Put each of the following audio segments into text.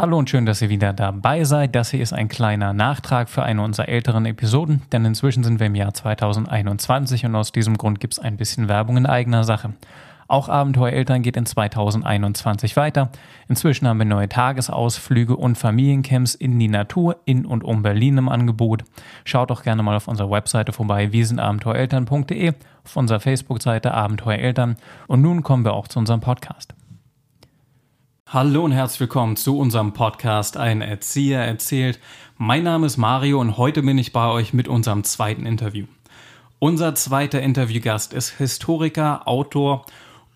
Hallo und schön, dass ihr wieder dabei seid. Das hier ist ein kleiner Nachtrag für eine unserer älteren Episoden, denn inzwischen sind wir im Jahr 2021 und aus diesem Grund gibt es ein bisschen Werbung in eigener Sache. Auch Abenteuereltern geht in 2021 weiter. Inzwischen haben wir neue Tagesausflüge und Familiencamps in die Natur in und um Berlin im Angebot. Schaut doch gerne mal auf unserer Webseite vorbei, wir sind abenteuereltern.de, auf unserer Facebook-Seite Abenteuereltern. Und nun kommen wir auch zu unserem Podcast. Hallo und herzlich willkommen zu unserem Podcast Ein Erzieher erzählt. Mein Name ist Mario und heute bin ich bei euch mit unserem zweiten Interview. Unser zweiter Interviewgast ist Historiker, Autor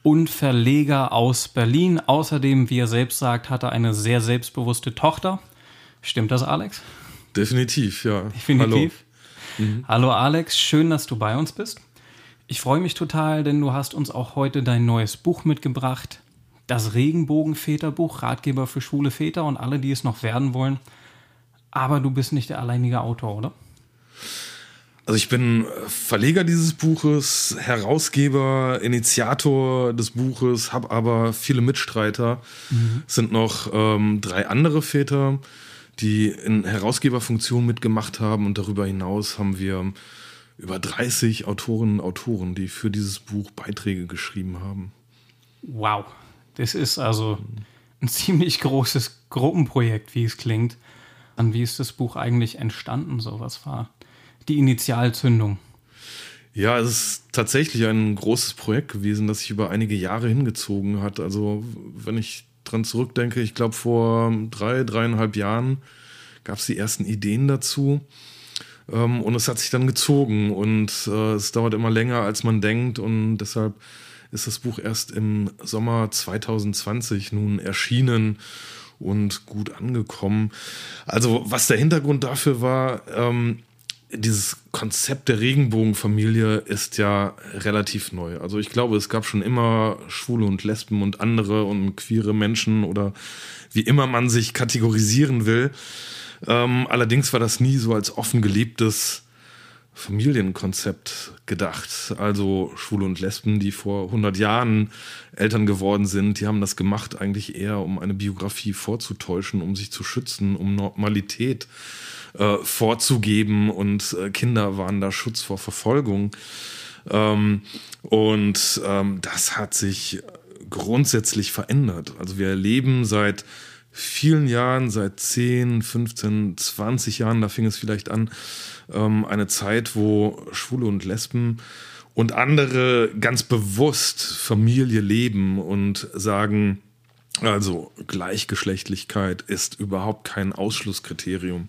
und Verleger aus Berlin. Außerdem, wie er selbst sagt, hat er eine sehr selbstbewusste Tochter. Stimmt das, Alex? Definitiv, ja. Definitiv. Hallo. Mhm. Hallo Alex, schön, dass du bei uns bist. Ich freue mich total, denn du hast uns auch heute dein neues Buch mitgebracht das Regenbogenväterbuch, Ratgeber für schwule Väter und alle, die es noch werden wollen. Aber du bist nicht der alleinige Autor, oder? Also ich bin Verleger dieses Buches, Herausgeber, Initiator des Buches, habe aber viele Mitstreiter. Mhm. Es sind noch ähm, drei andere Väter, die in Herausgeberfunktion mitgemacht haben und darüber hinaus haben wir über 30 Autorinnen und Autoren, die für dieses Buch Beiträge geschrieben haben. Wow, das ist also ein ziemlich großes Gruppenprojekt, wie es klingt. An wie ist das Buch eigentlich entstanden? So was war die Initialzündung? Ja, es ist tatsächlich ein großes Projekt gewesen, das sich über einige Jahre hingezogen hat. Also, wenn ich dran zurückdenke, ich glaube, vor drei, dreieinhalb Jahren gab es die ersten Ideen dazu. Ähm, und es hat sich dann gezogen und äh, es dauert immer länger, als man denkt. Und deshalb ist das Buch erst im Sommer 2020 nun erschienen und gut angekommen. Also was der Hintergrund dafür war, ähm, dieses Konzept der Regenbogenfamilie ist ja relativ neu. Also ich glaube, es gab schon immer Schwule und Lesben und andere und queere Menschen oder wie immer man sich kategorisieren will. Ähm, allerdings war das nie so als offen gelebtes Familienkonzept gedacht. Also Schwule und Lesben, die vor 100 Jahren Eltern geworden sind, die haben das gemacht eigentlich eher, um eine Biografie vorzutäuschen, um sich zu schützen, um Normalität äh, vorzugeben und äh, Kinder waren da Schutz vor Verfolgung. Ähm, und ähm, das hat sich grundsätzlich verändert. Also wir erleben seit vielen Jahren, seit 10, 15, 20 Jahren, da fing es vielleicht an, ähm, eine Zeit, wo Schwule und Lesben und andere ganz bewusst Familie leben und sagen, also Gleichgeschlechtlichkeit ist überhaupt kein Ausschlusskriterium,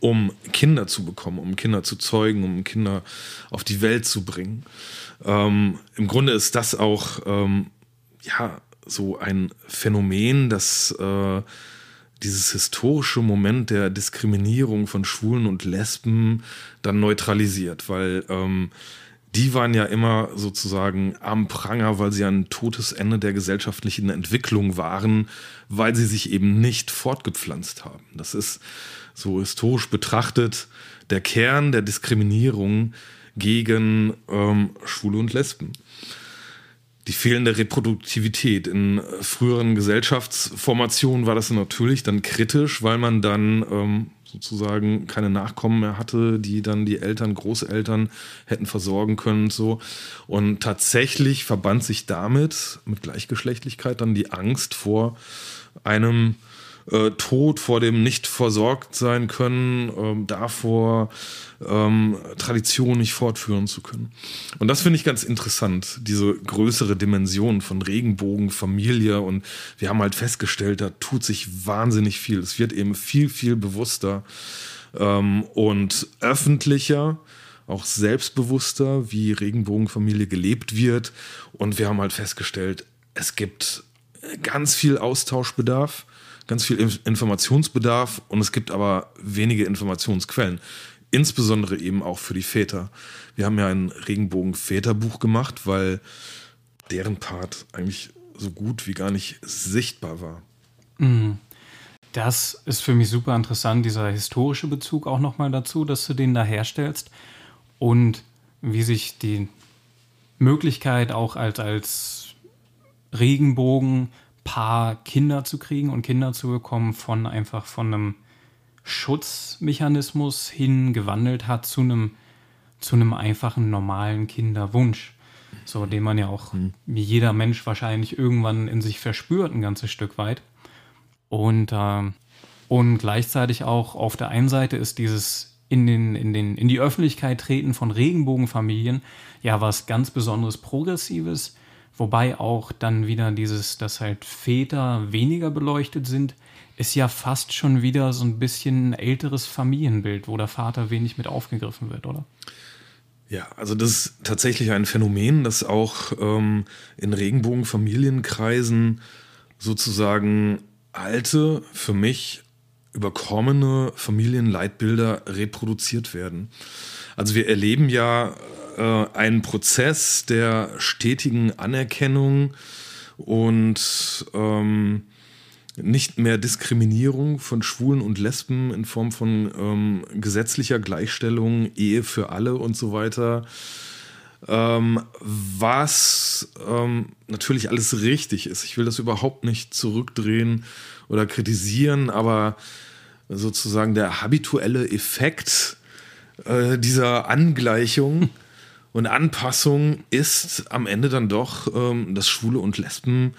um Kinder zu bekommen, um Kinder zu zeugen, um Kinder auf die Welt zu bringen. Ähm, Im Grunde ist das auch ähm, ja so ein Phänomen, das äh, dieses historische Moment der Diskriminierung von Schwulen und Lesben dann neutralisiert, weil ähm, die waren ja immer sozusagen am Pranger, weil sie ein totes Ende der gesellschaftlichen Entwicklung waren, weil sie sich eben nicht fortgepflanzt haben. Das ist so historisch betrachtet der Kern der Diskriminierung gegen ähm, Schwule und Lesben die fehlende Reproduktivität. In früheren Gesellschaftsformationen war das natürlich dann kritisch, weil man dann ähm, sozusagen keine Nachkommen mehr hatte, die dann die Eltern, Großeltern hätten versorgen können und so. Und tatsächlich verband sich damit mit Gleichgeschlechtlichkeit dann die Angst vor einem äh, Tod, vor dem nicht versorgt sein können, ähm, davor ähm, Tradition nicht fortführen zu können. Und das finde ich ganz interessant, diese größere Dimension von Regenbogen, Familie und wir haben halt festgestellt, da tut sich wahnsinnig viel. Es wird eben viel, viel bewusster ähm, und öffentlicher auch selbstbewusster, wie Regenbogenfamilie gelebt wird. Und wir haben halt festgestellt, es gibt ganz viel Austauschbedarf ganz viel Informationsbedarf und es gibt aber wenige Informationsquellen. Insbesondere eben auch für die Väter. Wir haben ja ein Regenbogen-Väterbuch gemacht, weil deren Part eigentlich so gut wie gar nicht sichtbar war. Mhm. Das ist für mich super interessant, dieser historische Bezug auch nochmal dazu, dass du den da herstellst und wie sich die Möglichkeit auch als, als Regenbogen Paar Kinder zu kriegen und Kinder zu bekommen von einfach von einem Schutzmechanismus hin gewandelt hat zu einem, zu einem einfachen normalen Kinderwunsch. So, den man ja auch mhm. wie jeder Mensch wahrscheinlich irgendwann in sich verspürt, ein ganzes Stück weit. Und, äh, und gleichzeitig auch auf der einen Seite ist dieses in, den, in, den, in die Öffentlichkeit treten von Regenbogenfamilien ja was ganz besonderes Progressives, wobei auch dann wieder dieses, dass halt Väter weniger beleuchtet sind, ist ja fast schon wieder so ein bisschen ein älteres Familienbild, wo der Vater wenig mit aufgegriffen wird, oder? Ja, also das ist tatsächlich ein Phänomen, das auch ähm, in Regenbogenfamilienkreisen sozusagen alte, für mich überkommene Familienleitbilder reproduziert werden. Also wir erleben ja äh, einen Prozess der stetigen Anerkennung und ähm, nicht mehr Diskriminierung von Schwulen und Lesben in Form von ähm, gesetzlicher Gleichstellung, Ehe für alle und so weiter. Ähm, was ähm, natürlich alles richtig ist. Ich will das überhaupt nicht zurückdrehen oder kritisieren, aber sozusagen der habituelle Effekt äh, dieser Angleichung und Anpassung ist am Ende dann doch, ähm, dass Schwule und Lesben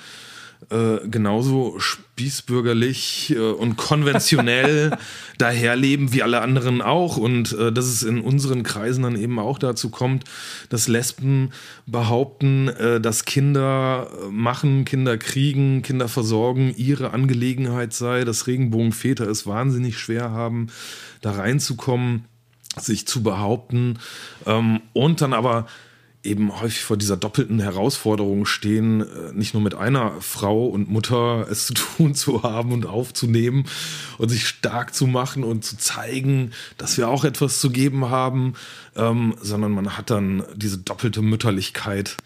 äh, genauso spießbürgerlich äh, und konventionell daherleben wie alle anderen auch. Und äh, dass es in unseren Kreisen dann eben auch dazu kommt, dass Lesben behaupten, äh, dass Kinder machen, Kinder kriegen, Kinder versorgen ihre Angelegenheit sei, dass Regenbogenväter es wahnsinnig schwer haben, da reinzukommen, sich zu behaupten ähm, und dann aber eben häufig vor dieser doppelten Herausforderung stehen, äh, nicht nur mit einer Frau und Mutter es zu tun zu haben und aufzunehmen und sich stark zu machen und zu zeigen, dass wir auch etwas zu geben haben, ähm, sondern man hat dann diese doppelte Mütterlichkeit,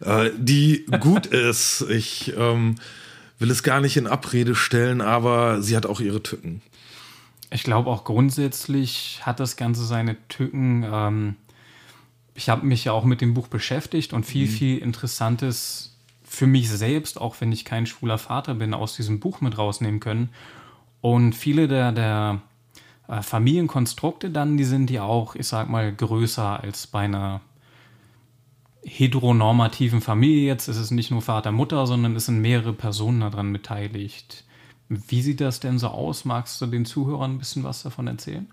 äh, die gut ist. Ich ähm, will es gar nicht in Abrede stellen, aber sie hat auch ihre Tücken. Ich glaube auch grundsätzlich hat das Ganze seine Tücken. Ähm ich habe mich ja auch mit dem Buch beschäftigt und viel, mhm. viel Interessantes für mich selbst, auch wenn ich kein schwuler Vater bin, aus diesem Buch mit rausnehmen können. Und viele der, der äh, Familienkonstrukte dann, die sind ja auch, ich sag mal, größer als bei einer heteronormativen Familie. Jetzt ist es nicht nur Vater, Mutter, sondern es sind mehrere Personen daran beteiligt. Wie sieht das denn so aus? Magst du den Zuhörern ein bisschen was davon erzählen?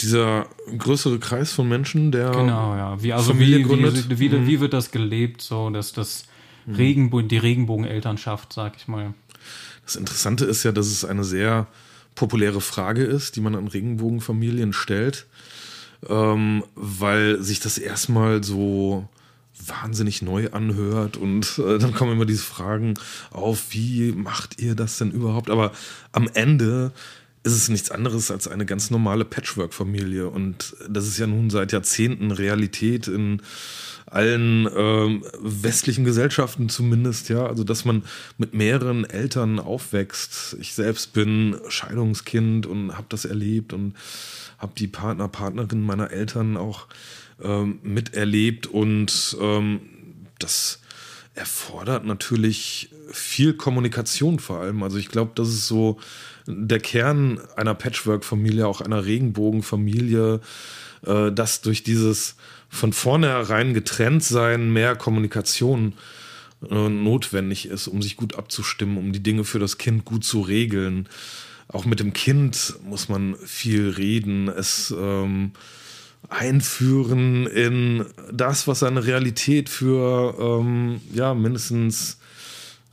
dieser größere Kreis von Menschen, der genau, ja. Wie, also Familie wie, gründet. Wie, wie, mhm. wie, wird das gelebt, so dass das mhm. Regenbogen, die Regenbogenelternschaft, sag ich mal. Das Interessante ist ja, dass es eine sehr populäre Frage ist, die man an Regenbogenfamilien stellt, ähm, weil sich das erstmal so wahnsinnig neu anhört und äh, dann kommen immer diese Fragen auf, wie macht ihr das denn überhaupt? Aber am Ende ist es nichts anderes als eine ganz normale Patchwork-Familie. Und das ist ja nun seit Jahrzehnten Realität in allen ähm, westlichen Gesellschaften zumindest, ja. Also, dass man mit mehreren Eltern aufwächst. Ich selbst bin Scheidungskind und habe das erlebt und habe die Partner, Partnerin meiner Eltern auch ähm, miterlebt und ähm, das erfordert natürlich viel Kommunikation vor allem. Also ich glaube, das ist so der Kern einer Patchwork-Familie, auch einer Regenbogen-Familie, äh, dass durch dieses von vornherein getrennt sein mehr Kommunikation äh, notwendig ist, um sich gut abzustimmen, um die Dinge für das Kind gut zu regeln. Auch mit dem Kind muss man viel reden, es ähm, einführen in das, was seine Realität für ähm, ja mindestens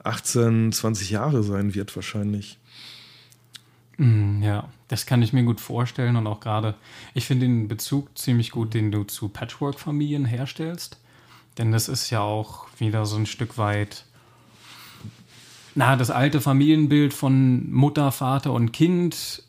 18, 20 Jahre sein wird wahrscheinlich. Mm, ja, das kann ich mir gut vorstellen und auch gerade, ich finde den Bezug ziemlich gut, den du zu Patchwork-Familien herstellst. Denn das ist ja auch wieder so ein Stück weit, na, das alte Familienbild von Mutter, Vater und Kind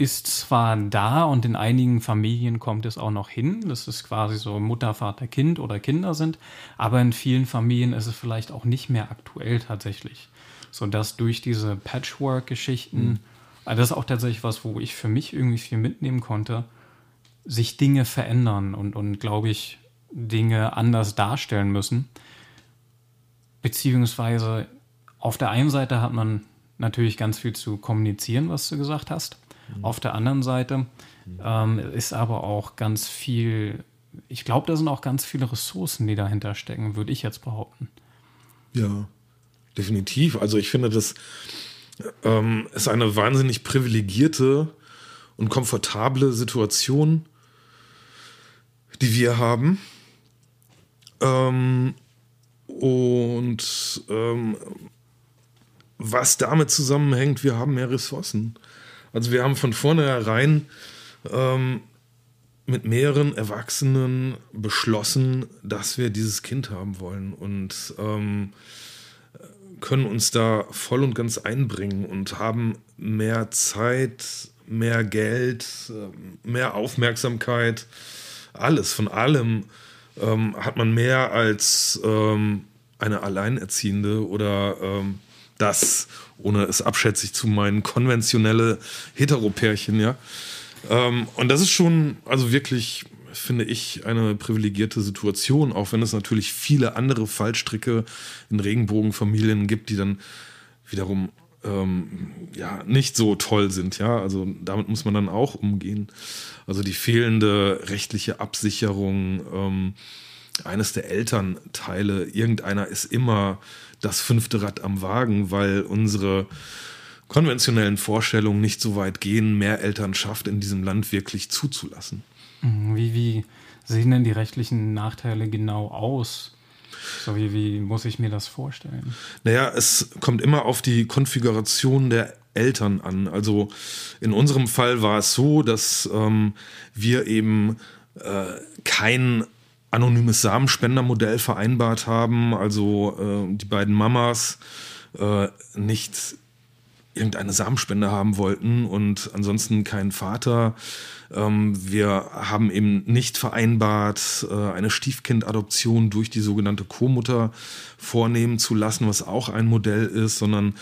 ist zwar da und in einigen Familien kommt es auch noch hin, dass es quasi so Mutter, Vater, Kind oder Kinder sind, aber in vielen Familien ist es vielleicht auch nicht mehr aktuell tatsächlich. Sodass durch diese Patchwork-Geschichten mhm also das ist auch tatsächlich was, wo ich für mich irgendwie viel mitnehmen konnte, sich Dinge verändern und, und glaube ich, Dinge anders darstellen müssen. beziehungsweise auf der einen Seite hat man natürlich ganz viel zu kommunizieren, was du gesagt hast. Mhm. Auf der anderen Seite ähm, ist aber auch ganz viel, ich glaube, da sind auch ganz viele Ressourcen, die dahinter stecken, würde ich jetzt behaupten. Ja, definitiv. Also ich finde, das ähm, ist eine wahnsinnig privilegierte und komfortable Situation, die wir haben. Ähm, und ähm, was damit zusammenhängt, wir haben mehr Ressourcen. Also wir haben von vornherein ähm, mit mehreren Erwachsenen beschlossen, dass wir dieses Kind haben wollen und ähm, können uns da voll und ganz einbringen und haben mehr Zeit, mehr Geld, äh, mehr Aufmerksamkeit, alles, von allem ähm, hat man mehr als ähm, eine Alleinerziehende oder ähm, das, ohne es abschätzig zu meinen, konventionelle Heteropärchen, ja. Ähm, und das ist schon, also wirklich, finde ich, eine privilegierte Situation, auch wenn es natürlich viele andere Fallstricke in Regenbogenfamilien gibt, die dann wiederum ähm, ja nicht so toll sind, ja. Also damit muss man dann auch umgehen. Also die fehlende rechtliche Absicherung ähm, eines der Elternteile, irgendeiner ist immer das fünfte Rad am Wagen, weil unsere konventionellen Vorstellungen nicht so weit gehen, mehr Elternschaft in diesem Land wirklich zuzulassen. Mhm, wie, wie sehen denn die rechtlichen Nachteile genau aus? So wie, wie muss ich mir das vorstellen? Naja, es kommt immer auf die Konfiguration der Eltern an. Also in unserem Fall war es so, dass ähm, wir eben äh, kein anonymes Samenspendermodell vereinbart haben, also äh, die beiden Mamas äh, nicht irgendeine Samenspende haben wollten und ansonsten keinen Vater. Ähm, wir haben eben nicht vereinbart, äh, eine Stiefkindadoption durch die sogenannte Co-Mutter vornehmen zu lassen, was auch ein Modell ist, sondern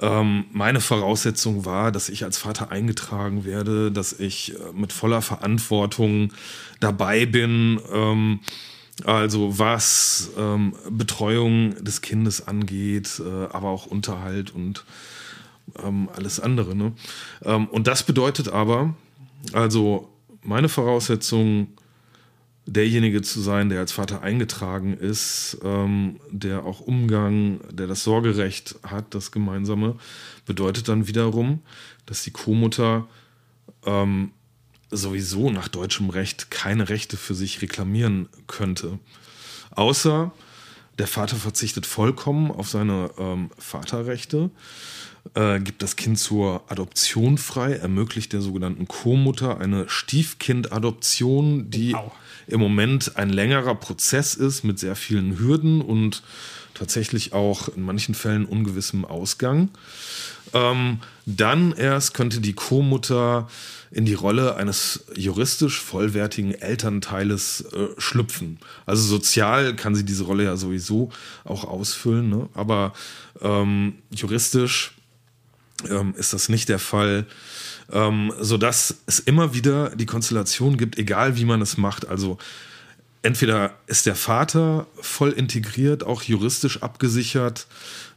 ähm, meine Voraussetzung war, dass ich als Vater eingetragen werde, dass ich äh, mit voller Verantwortung dabei bin. Ähm, also was ähm, Betreuung des Kindes angeht, äh, aber auch Unterhalt und ähm, alles andere. Ne? Ähm, und das bedeutet aber, also meine Voraussetzung, derjenige zu sein, der als Vater eingetragen ist, ähm, der auch Umgang, der das Sorgerecht hat, das gemeinsame, bedeutet dann wiederum, dass die Co-Mutter ähm, sowieso nach deutschem Recht keine Rechte für sich reklamieren könnte. Außer der Vater verzichtet vollkommen auf seine ähm, Vaterrechte äh, gibt das Kind zur Adoption frei, ermöglicht der sogenannten Co-Mutter eine Stiefkindadoption, die wow. Im Moment ein längerer Prozess ist mit sehr vielen Hürden und tatsächlich auch in manchen Fällen ungewissem Ausgang. Ähm, dann erst könnte die Co-Mutter in die Rolle eines juristisch vollwertigen Elternteiles äh, schlüpfen. Also sozial kann sie diese Rolle ja sowieso auch ausfüllen, ne? aber ähm, juristisch ähm, ist das nicht der Fall. Ähm, sodass es immer wieder die Konstellation gibt, egal wie man es macht. Also entweder ist der Vater voll integriert, auch juristisch abgesichert,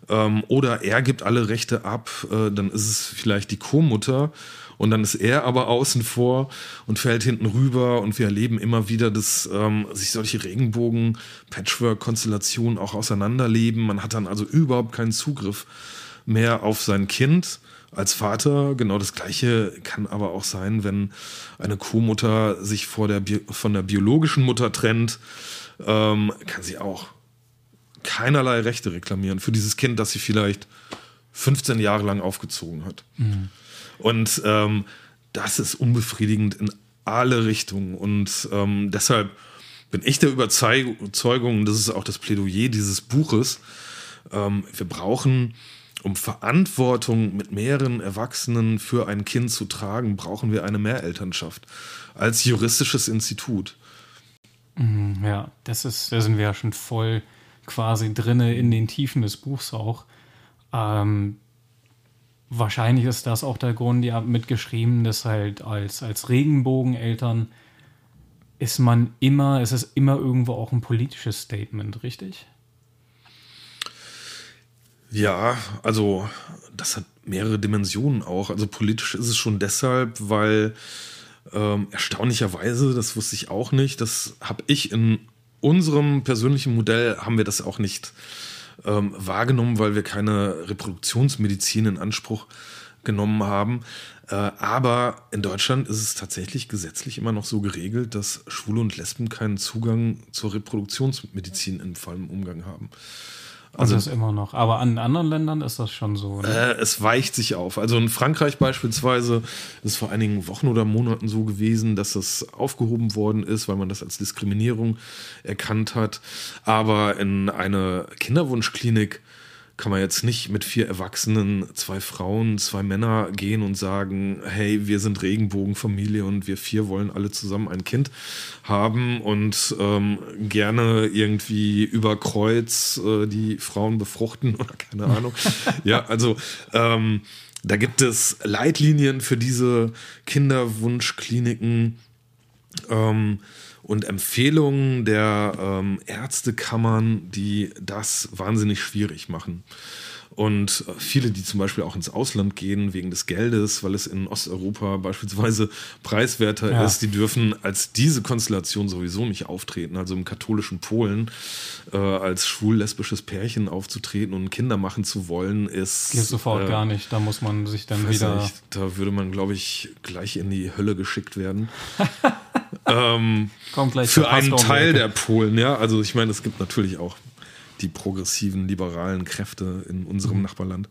ähm, oder er gibt alle Rechte ab, äh, dann ist es vielleicht die Co-Mutter und dann ist er aber außen vor und fällt hinten rüber und wir erleben immer wieder, dass ähm, sich solche Regenbogen-Patchwork-Konstellationen auch auseinanderleben. Man hat dann also überhaupt keinen Zugriff mehr auf sein Kind als Vater. Genau das Gleiche kann aber auch sein, wenn eine Co-Mutter sich vor der von der biologischen Mutter trennt, ähm, kann sie auch keinerlei Rechte reklamieren für dieses Kind, das sie vielleicht 15 Jahre lang aufgezogen hat. Mhm. Und ähm, das ist unbefriedigend in alle Richtungen. Und ähm, deshalb bin ich der Überzeugung, das ist auch das Plädoyer dieses Buches, ähm, wir brauchen um Verantwortung mit mehreren Erwachsenen für ein Kind zu tragen, brauchen wir eine Mehrelternschaft als juristisches Institut. Mhm, ja, das ist, da sind wir ja schon voll quasi drinne in den Tiefen des Buchs auch. Ähm, wahrscheinlich ist das auch der Grund, ihr habt mitgeschrieben, dass halt als, als Regenbogeneltern ist man immer, es ist immer irgendwo auch ein politisches Statement, richtig? Ja, also das hat mehrere Dimensionen auch. Also politisch ist es schon deshalb, weil ähm, erstaunlicherweise, das wusste ich auch nicht, das habe ich in unserem persönlichen Modell, haben wir das auch nicht ähm, wahrgenommen, weil wir keine Reproduktionsmedizin in Anspruch genommen haben. Äh, aber in Deutschland ist es tatsächlich gesetzlich immer noch so geregelt, dass Schwule und Lesben keinen Zugang zur Reproduktionsmedizin im vollen Umgang haben. Also, also ist immer noch. Aber an anderen Ländern ist das schon so. Ne? Äh, es weicht sich auf. Also in Frankreich beispielsweise ist es vor einigen Wochen oder Monaten so gewesen, dass das aufgehoben worden ist, weil man das als Diskriminierung erkannt hat. Aber in eine Kinderwunschklinik kann man jetzt nicht mit vier Erwachsenen, zwei Frauen, zwei Männer gehen und sagen, hey, wir sind Regenbogenfamilie und wir vier wollen alle zusammen ein Kind haben und ähm, gerne irgendwie über Kreuz äh, die Frauen befruchten oder keine Ahnung. ja, also ähm, da gibt es Leitlinien für diese Kinderwunschkliniken. Ähm, und Empfehlungen der ähm, Ärztekammern, die das wahnsinnig schwierig machen. Und äh, viele, die zum Beispiel auch ins Ausland gehen wegen des Geldes, weil es in Osteuropa beispielsweise preiswerter ja. ist, die dürfen als diese Konstellation sowieso nicht auftreten. Also im katholischen Polen äh, als schwul-lesbisches Pärchen aufzutreten und Kinder machen zu wollen, ist. Geht sofort äh, gar nicht. Da muss man sich dann wieder. Nicht, da würde man, glaube ich, gleich in die Hölle geschickt werden. ähm, für einen Teil der Polen, ja. Also ich meine, es gibt natürlich auch die progressiven, liberalen Kräfte in unserem mhm. Nachbarland.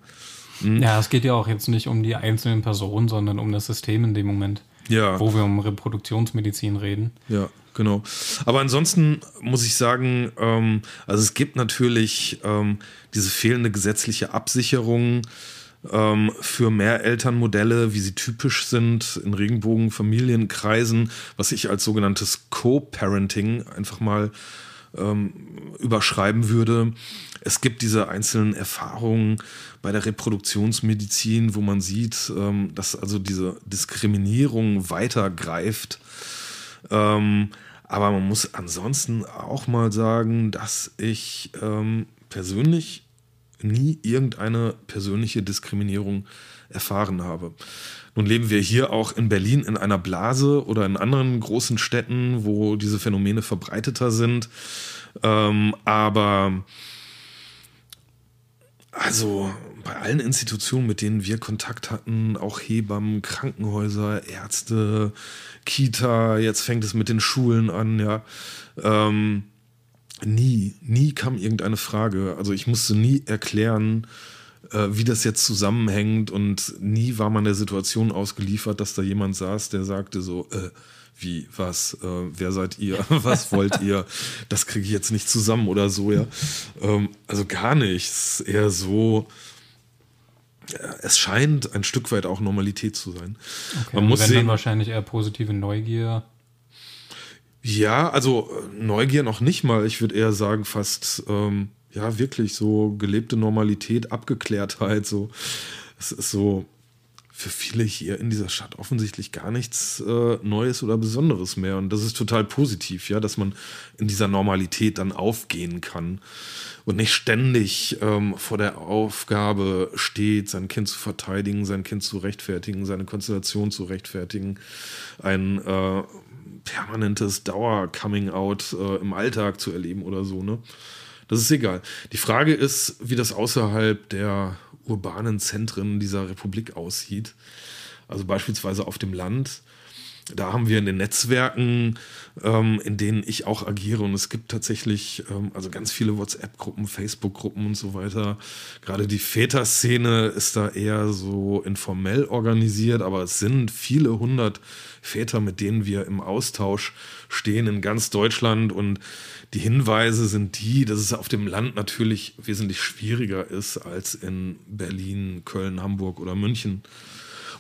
Mhm. Ja, es geht ja auch jetzt nicht um die einzelnen Personen, sondern um das System in dem Moment. Ja. Wo wir um Reproduktionsmedizin reden. Ja, genau. Aber ansonsten muss ich sagen, ähm, also es gibt natürlich ähm, diese fehlende gesetzliche Absicherung ähm, für Mehrelternmodelle, wie sie typisch sind in Regenbogenfamilienkreisen, was ich als sogenanntes Co-Parenting einfach mal ähm, überschreiben würde. Es gibt diese einzelnen Erfahrungen bei der Reproduktionsmedizin, wo man sieht, ähm, dass also diese Diskriminierung weitergreift. Ähm, aber man muss ansonsten auch mal sagen, dass ich ähm, persönlich nie irgendeine persönliche Diskriminierung erfahren habe. Nun leben wir hier auch in Berlin in einer Blase oder in anderen großen Städten, wo diese Phänomene verbreiteter sind. Ähm, aber also bei allen Institutionen, mit denen wir Kontakt hatten, auch Hebammen, Krankenhäuser, Ärzte, Kita, jetzt fängt es mit den Schulen an, ja. Ähm, nie, nie kam irgendeine Frage. Also ich musste nie erklären, äh, wie das jetzt zusammenhängt und nie war man der Situation ausgeliefert, dass da jemand saß, der sagte so, äh, wie, was, äh, wer seid ihr, was wollt ihr, das kriege ich jetzt nicht zusammen oder so, ja. Ähm, also gar nichts, eher so, es scheint ein Stück weit auch Normalität zu sein. Okay, man muss wenn sehen, dann wahrscheinlich eher positive Neugier. Ja, also äh, Neugier noch nicht mal. Ich würde eher sagen, fast ähm, ja, wirklich so gelebte Normalität, Abgeklärtheit, so. Es ist so für viele hier in dieser Stadt offensichtlich gar nichts äh, Neues oder Besonderes mehr. Und das ist total positiv, ja, dass man in dieser Normalität dann aufgehen kann und nicht ständig ähm, vor der Aufgabe steht, sein Kind zu verteidigen, sein Kind zu rechtfertigen, seine Konstellation zu rechtfertigen, ein äh, permanentes Dauer-Coming-out äh, im Alltag zu erleben oder so, ne? Das ist egal. Die Frage ist, wie das außerhalb der urbanen Zentren dieser Republik aussieht. Also beispielsweise auf dem Land. Da haben wir in den Netzwerken, ähm, in denen ich auch agiere, und es gibt tatsächlich ähm, also ganz viele WhatsApp-Gruppen, Facebook-Gruppen und so weiter. Gerade die Väter-Szene ist da eher so informell organisiert, aber es sind viele hundert Väter, mit denen wir im Austausch stehen in ganz Deutschland. Und die Hinweise sind die, dass es auf dem Land natürlich wesentlich schwieriger ist als in Berlin, Köln, Hamburg oder München,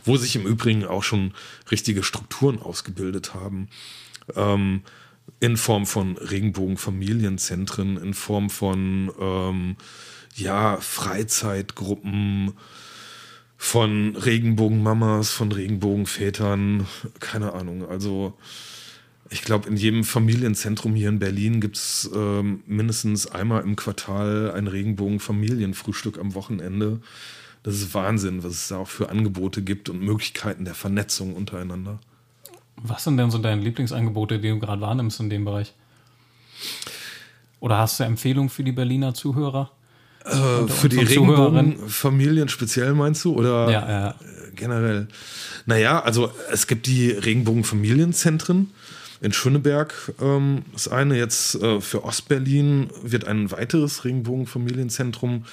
wo sich im Übrigen auch schon richtige Strukturen ausgebildet haben. Ähm, in Form von Regenbogenfamilienzentren, in Form von ähm, ja, Freizeitgruppen, von Regenbogenmamas, von Regenbogenvätern, keine Ahnung. Also Ich glaube, in jedem Familienzentrum hier in Berlin gibt es ähm, mindestens einmal im Quartal ein Regenbogen-Familienfrühstück am Wochenende. Das ist Wahnsinn, was es da auch für Angebote gibt und Möglichkeiten der Vernetzung untereinander. Was sind denn so deine Lieblingsangebote, die du gerade wahrnimmst in dem Bereich? Oder hast du Empfehlungen für die Berliner Zuhörer? Äh, für die Regenbogenfamilien speziell meinst du? Oder ja, ja. generell? Naja, also es gibt die Regenbogenfamilienzentren in Schöneberg. Ähm, das eine jetzt äh, für Ostberlin wird ein weiteres Regenbogenfamilienzentrum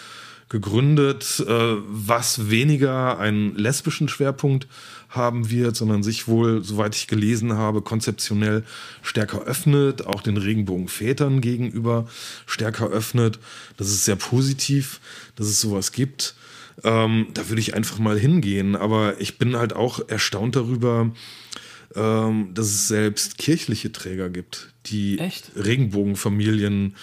gegründet, äh, was weniger einen lesbischen Schwerpunkt haben wird, sondern sich wohl, soweit ich gelesen habe, konzeptionell stärker öffnet, auch den Regenbogenvätern gegenüber stärker öffnet. Das ist sehr positiv, dass es sowas gibt. Ähm, da würde ich einfach mal hingehen. Aber ich bin halt auch erstaunt darüber, ähm, dass es selbst kirchliche Träger gibt, die Echt? Regenbogenfamilien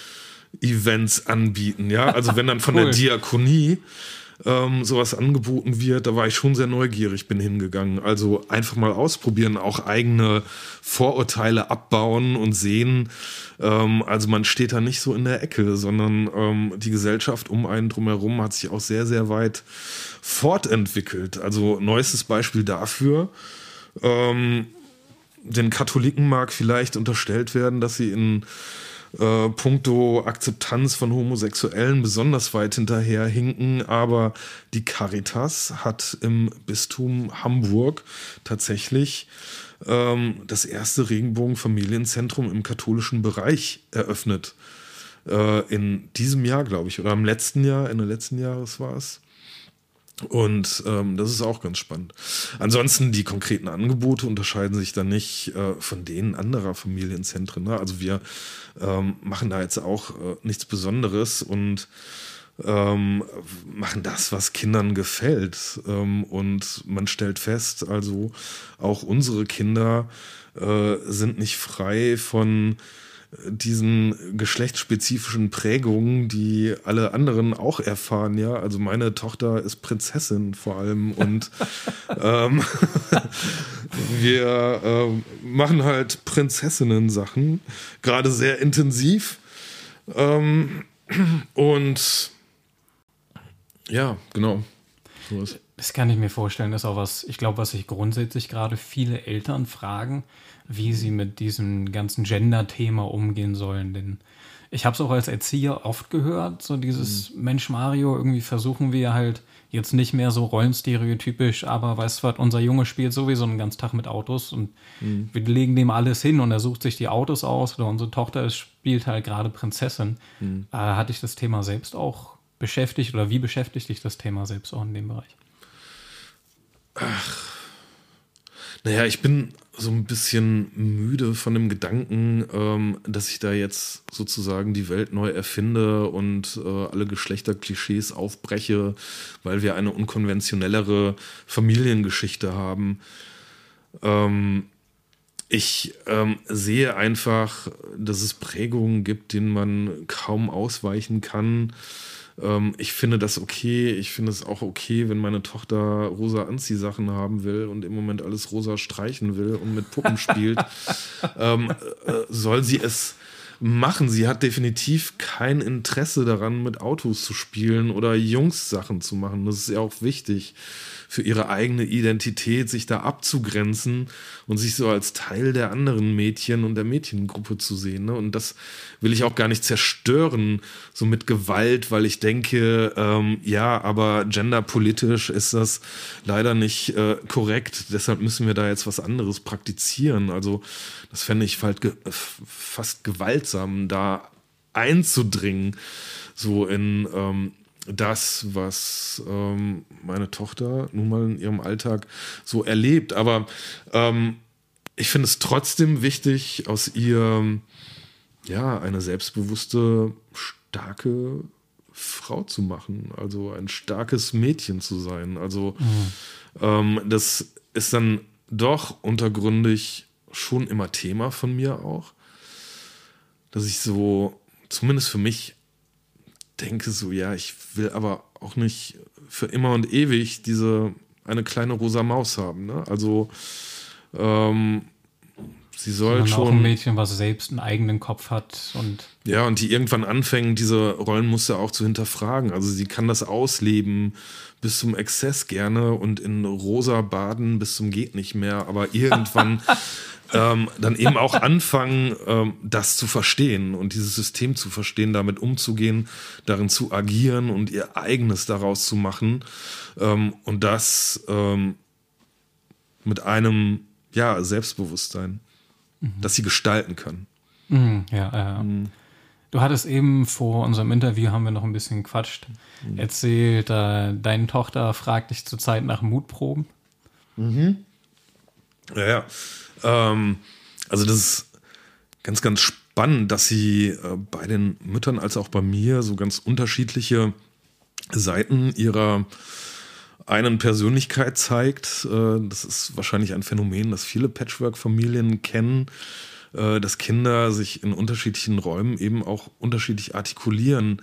Events anbieten. Ja, also wenn dann von cool. der Diakonie ähm, sowas angeboten wird, da war ich schon sehr neugierig, bin hingegangen. Also einfach mal ausprobieren, auch eigene Vorurteile abbauen und sehen. Ähm, also man steht da nicht so in der Ecke, sondern ähm, die Gesellschaft um einen drumherum hat sich auch sehr, sehr weit fortentwickelt. Also neuestes Beispiel dafür. Ähm, den Katholiken mag vielleicht unterstellt werden, dass sie in äh, puncto Akzeptanz von Homosexuellen besonders weit hinterher hinken, aber die Caritas hat im Bistum Hamburg tatsächlich ähm, das erste Regenbogenfamilienzentrum im katholischen Bereich eröffnet. Äh, in diesem Jahr, glaube ich, oder im letzten Jahr, Ende letzten Jahres war es. Und ähm, das ist auch ganz spannend. Ansonsten, die konkreten Angebote unterscheiden sich dann nicht äh, von denen anderer Familienzentren. Ne? Also wir ähm, machen da jetzt auch äh, nichts Besonderes und ähm, machen das, was Kindern gefällt. Ähm, und man stellt fest, also auch unsere Kinder äh, sind nicht frei von diesen geschlechtsspezifischen Prägungen, die alle anderen auch erfahren, ja. Also meine Tochter ist Prinzessin vor allem und ähm, wir äh, machen halt Prinzessinnen-Sachen, gerade sehr intensiv. Ähm, und ja, genau. So das kann ich mir vorstellen, ist auch was, ich glaube, was sich grundsätzlich gerade viele Eltern fragen wie sie mit diesem ganzen Gender-Thema umgehen sollen. Denn ich habe es auch als Erzieher oft gehört, so dieses mhm. Mensch Mario, irgendwie versuchen wir halt jetzt nicht mehr so rollenstereotypisch, aber weißt du was, unser Junge spielt sowieso einen ganzen Tag mit Autos und mhm. wir legen dem alles hin und er sucht sich die Autos aus oder unsere Tochter spielt halt gerade Prinzessin. Mhm. Äh, hatte ich das Thema selbst auch beschäftigt oder wie beschäftigt dich das Thema selbst auch in dem Bereich? Ach, naja, ich bin so ein bisschen müde von dem Gedanken, ähm, dass ich da jetzt sozusagen die Welt neu erfinde und äh, alle Geschlechterklischees aufbreche, weil wir eine unkonventionellere Familiengeschichte haben. Ähm, ich ähm, sehe einfach, dass es Prägungen gibt, denen man kaum ausweichen kann. Ähm, ich finde das okay. Ich finde es auch okay, wenn meine Tochter rosa Anziehsachen haben will und im Moment alles rosa streichen will und mit Puppen spielt. ähm, äh, soll sie es machen. Sie hat definitiv kein Interesse daran, mit Autos zu spielen oder Jungs Sachen zu machen. Das ist ja auch wichtig für ihre eigene Identität, sich da abzugrenzen und sich so als Teil der anderen Mädchen und der Mädchengruppe zu sehen. Ne? Und das will ich auch gar nicht zerstören, so mit Gewalt, weil ich denke, ähm, ja, aber genderpolitisch ist das leider nicht äh, korrekt. Deshalb müssen wir da jetzt was anderes praktizieren. Also das fände ich halt ge fast gewaltsam, da einzudringen, so in ähm, das, was ähm, meine Tochter nun mal in ihrem Alltag so erlebt. Aber ähm, ich finde es trotzdem wichtig, aus ihr ja eine selbstbewusste, starke Frau zu machen, also ein starkes Mädchen zu sein. Also mhm. ähm, das ist dann doch untergründig schon immer Thema von mir auch, dass ich so zumindest für mich denke so, ja, ich will aber auch nicht für immer und ewig diese eine kleine rosa Maus haben. Ne? Also ähm, Sie soll Sondern schon. Auch ein Mädchen, was selbst einen eigenen Kopf hat und Ja, und die irgendwann anfängen, diese Rollenmuster auch zu hinterfragen. Also sie kann das ausleben bis zum Exzess gerne und in rosa baden bis zum geht nicht mehr, aber irgendwann ähm, dann eben auch anfangen, ähm, das zu verstehen und dieses System zu verstehen, damit umzugehen, darin zu agieren und ihr eigenes daraus zu machen. Ähm, und das ähm, mit einem ja, Selbstbewusstsein, das sie gestalten kann. Mhm, ja, ja. Du hattest eben vor unserem Interview, haben wir noch ein bisschen gequatscht, erzählt, äh, deine Tochter fragt dich zurzeit nach Mutproben. Ja, ja. Ähm, also das ist ganz, ganz spannend, dass sie äh, bei den Müttern als auch bei mir so ganz unterschiedliche Seiten ihrer einen Persönlichkeit zeigt. Äh, das ist wahrscheinlich ein Phänomen, das viele Patchwork-Familien kennen, äh, dass Kinder sich in unterschiedlichen Räumen eben auch unterschiedlich artikulieren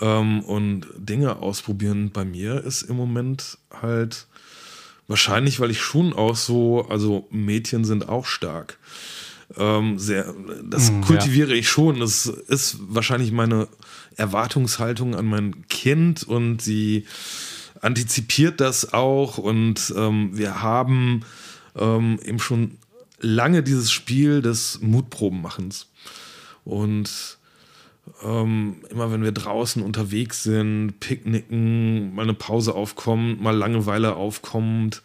ähm, und Dinge ausprobieren. Bei mir ist im Moment halt Wahrscheinlich, weil ich schon auch so, also Mädchen sind auch stark. Ähm, sehr, das Mm, kultiviere ich schon. Das ist wahrscheinlich meine Erwartungshaltung an mein Kind und sie antizipiert das auch. Und ähm, wir haben ähm, eben schon lange dieses Spiel des Mutprobenmachens. Und ähm, immer wenn wir draußen unterwegs sind, picknicken, mal eine Pause aufkommt, mal Langeweile aufkommt,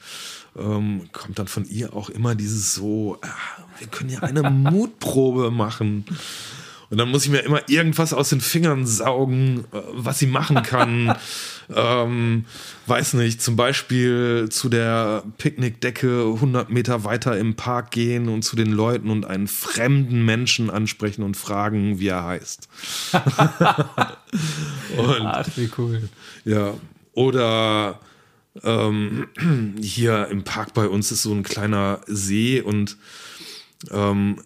ähm, kommt dann von ihr auch immer dieses so, ah, wir können ja eine Mutprobe machen. Und dann muss ich mir immer irgendwas aus den Fingern saugen, äh, was sie machen kann. ähm, weiß nicht, zum Beispiel zu der Picknickdecke 100 Meter weiter im Park gehen und zu den Leuten und einen fremden Menschen ansprechen und fragen, wie er heißt. und Ach, wie cool. ja, oder ähm, hier im Park bei uns ist so ein kleiner See und ähm,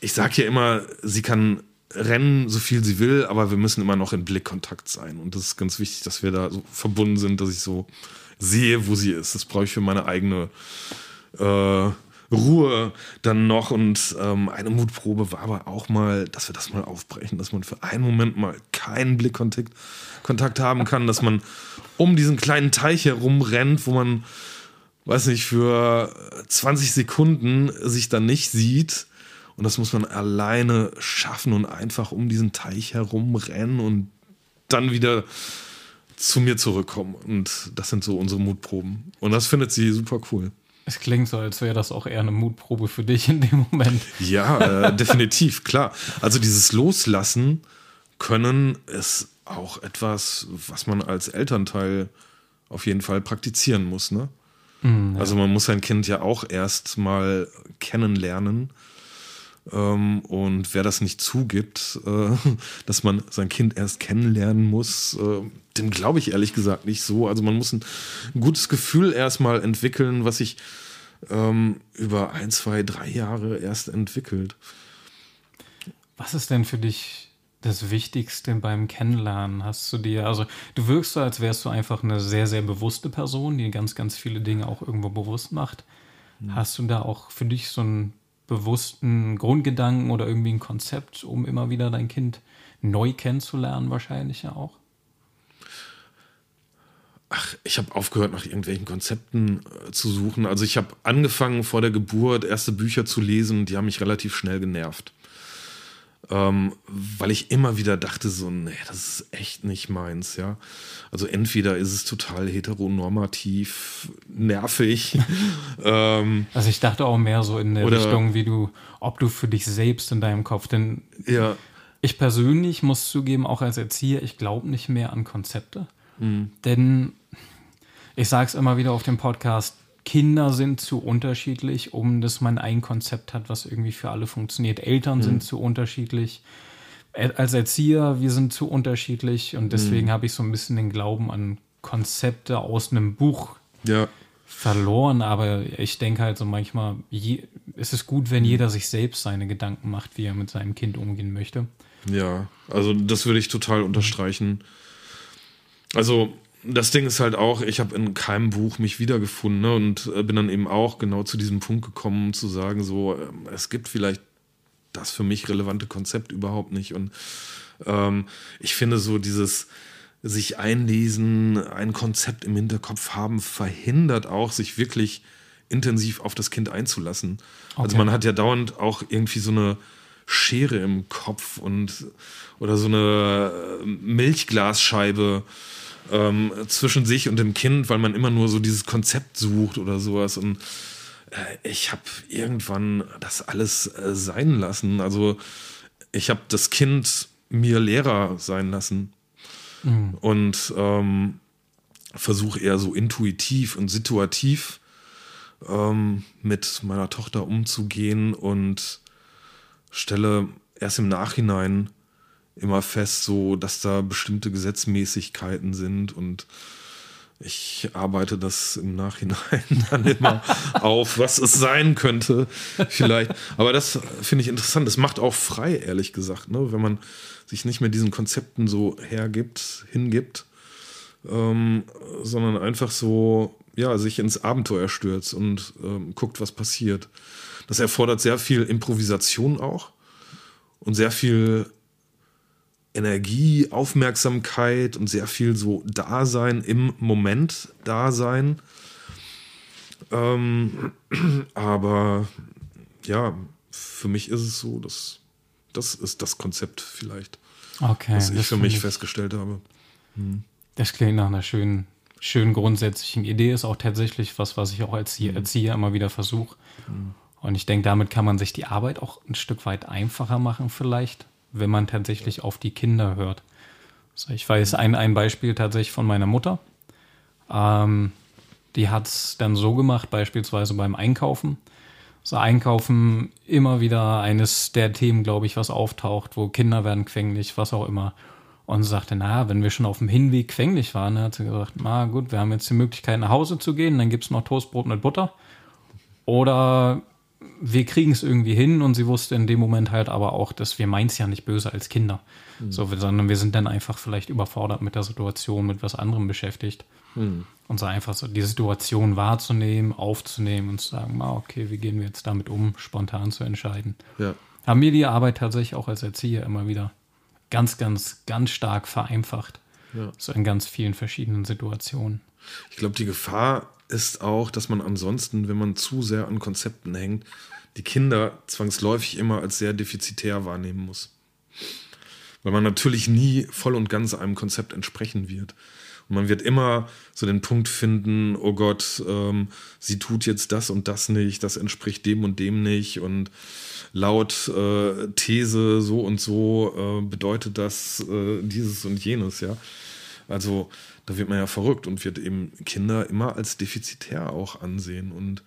ich sage ja immer, sie kann rennen, so viel sie will, aber wir müssen immer noch in Blickkontakt sein. Und das ist ganz wichtig, dass wir da so verbunden sind, dass ich so sehe, wo sie ist. Das brauche ich für meine eigene äh, Ruhe dann noch. Und ähm, eine Mutprobe war aber auch mal, dass wir das mal aufbrechen, dass man für einen Moment mal keinen Blickkontakt Kontakt haben kann, dass man um diesen kleinen Teich herum rennt, wo man, weiß nicht, für 20 Sekunden sich dann nicht sieht. Und das muss man alleine schaffen und einfach um diesen Teich herum rennen und dann wieder zu mir zurückkommen. Und das sind so unsere Mutproben. Und das findet sie super cool. Es klingt so, als wäre das auch eher eine Mutprobe für dich in dem Moment. Ja, äh, definitiv, klar. Also dieses Loslassen können ist auch etwas, was man als Elternteil auf jeden Fall praktizieren muss. Ne? Also man muss sein Kind ja auch erst mal kennenlernen. Ähm, und wer das nicht zugibt, äh, dass man sein Kind erst kennenlernen muss, äh, dem glaube ich ehrlich gesagt nicht so. Also man muss ein, ein gutes Gefühl erstmal entwickeln, was sich ähm, über ein, zwei, drei Jahre erst entwickelt. Was ist denn für dich das Wichtigste beim Kennenlernen? Hast du dir, also du wirkst so, als wärst du einfach eine sehr, sehr bewusste Person, die ganz, ganz viele Dinge auch irgendwo bewusst macht. Hast du da auch für dich so einen bewussten Grundgedanken oder irgendwie ein Konzept, um immer wieder dein Kind neu kennenzulernen, wahrscheinlich ja auch? Ach, ich habe aufgehört, nach irgendwelchen Konzepten äh, zu suchen. Also ich habe angefangen vor der Geburt erste Bücher zu lesen, die haben mich relativ schnell genervt. Ähm, weil ich immer wieder dachte, so, nee, das ist echt nicht meins, ja. Also entweder ist es total heteronormativ, nervig. ähm, Also ich dachte auch mehr so in der Oder- Richtung, wie du, ob du für dich selbst in deinem Kopf, denn ja, Ich persönlich muss zugeben, auch als Erzieher, ich glaube nicht mehr an Konzepte. Mhm. Denn ich sage es immer wieder auf dem Podcast, Kinder sind zu unterschiedlich, um dass man ein Konzept hat, was irgendwie für alle funktioniert. Eltern Mhm. sind zu unterschiedlich. Als Erzieher, wir sind zu unterschiedlich und deswegen Mhm. habe ich so ein bisschen den Glauben an Konzepte aus einem Buch ja, verloren, aber ich denke halt so manchmal, je, es ist gut, Mhm. wenn jeder sich selbst seine Gedanken macht, wie er mit seinem Kind umgehen möchte. Ja, also das würde ich total unterstreichen. Also das Ding ist halt auch, ich habe in keinem Buch mich wiedergefunden ne, und äh, bin dann eben auch genau zu diesem Punkt gekommen, zu sagen, so, äh, es gibt vielleicht das für mich relevante Konzept überhaupt nicht. Und ähm, ich finde so dieses sich einlesen, ein Konzept im Hinterkopf haben, verhindert auch, sich wirklich intensiv auf das Kind einzulassen. Also okay. Also man hat ja dauernd auch irgendwie so eine Schere im Kopf und oder so eine äh, Milchglasscheibe ähm, zwischen sich und dem Kind, weil man immer nur so dieses Konzept sucht oder sowas. Und äh, ich habe irgendwann das alles äh, sein lassen. Also ich habe das Kind mir Lehrer sein lassen mhm. und ähm, versuche eher so intuitiv und situativ ähm, mit meiner Tochter umzugehen und stelle erst im Nachhinein immer fest, so dass da bestimmte Gesetzmäßigkeiten sind und ich arbeite das im Nachhinein dann immer auf, was es sein könnte, vielleicht. Aber das finde ich interessant. Das macht auch frei, ehrlich gesagt, ne? wenn man sich nicht mehr diesen Konzepten so hergibt, hingibt, ähm, sondern einfach so, ja, sich ins Abenteuer stürzt und ähm, guckt, was passiert. Das erfordert sehr viel Improvisation auch und sehr viel Energie, Aufmerksamkeit und sehr viel so Dasein im Moment Dasein. Ähm, aber ja, für mich ist es so, dass das ist das Konzept vielleicht, okay, was ich für mich ich, festgestellt habe. Hm. Das klingt nach einer schönen, schönen grundsätzlichen Idee, ist auch tatsächlich was, was ich auch als hm. Erzieher immer wieder versuche. Hm. Und ich denke, damit kann man sich die Arbeit auch ein Stück weit einfacher machen, vielleicht, wenn man tatsächlich auf die Kinder hört. Also ich weiß ein, ein Beispiel tatsächlich von meiner Mutter. Ähm, die hat es dann so gemacht, beispielsweise beim Einkaufen. So Einkaufen immer wieder eines der Themen, glaube ich, was auftaucht, wo Kinder werden quengelig, was auch immer. Und sie sagte, na, wenn wir schon auf dem Hinweg quengelig waren, hat sie gesagt, na gut, wir haben jetzt die Möglichkeit, nach Hause zu gehen, dann gibt es noch Toastbrot mit Butter. Oder wir kriegen es irgendwie hin und sie wusste in dem Moment halt aber auch, dass wir meinen es ja nicht böse als Kinder, mhm. so, sondern wir sind dann einfach vielleicht überfordert mit der Situation, mit was anderem beschäftigt. Mhm. Und so einfach so die Situation wahrzunehmen, aufzunehmen und zu sagen, ah, okay, wie gehen wir jetzt damit um, spontan zu entscheiden. Ja. Haben mir die Arbeit tatsächlich auch als Erzieher immer wieder ganz, ganz, ganz stark vereinfacht. Ja. So in ganz vielen verschiedenen Situationen. Ich glaube, die Gefahr ist auch, dass man ansonsten, wenn man zu sehr an Konzepten hängt, die Kinder zwangsläufig immer als sehr defizitär wahrnehmen muss. Weil man natürlich nie voll und ganz einem Konzept entsprechen wird. Und man wird immer so den Punkt finden, oh Gott, ähm, sie tut jetzt das und das nicht, das entspricht dem und dem nicht. Und laut äh, These so und so äh, bedeutet das äh, dieses und jenes, ja. Also da wird man ja verrückt und wird eben Kinder immer als defizitär auch ansehen. Und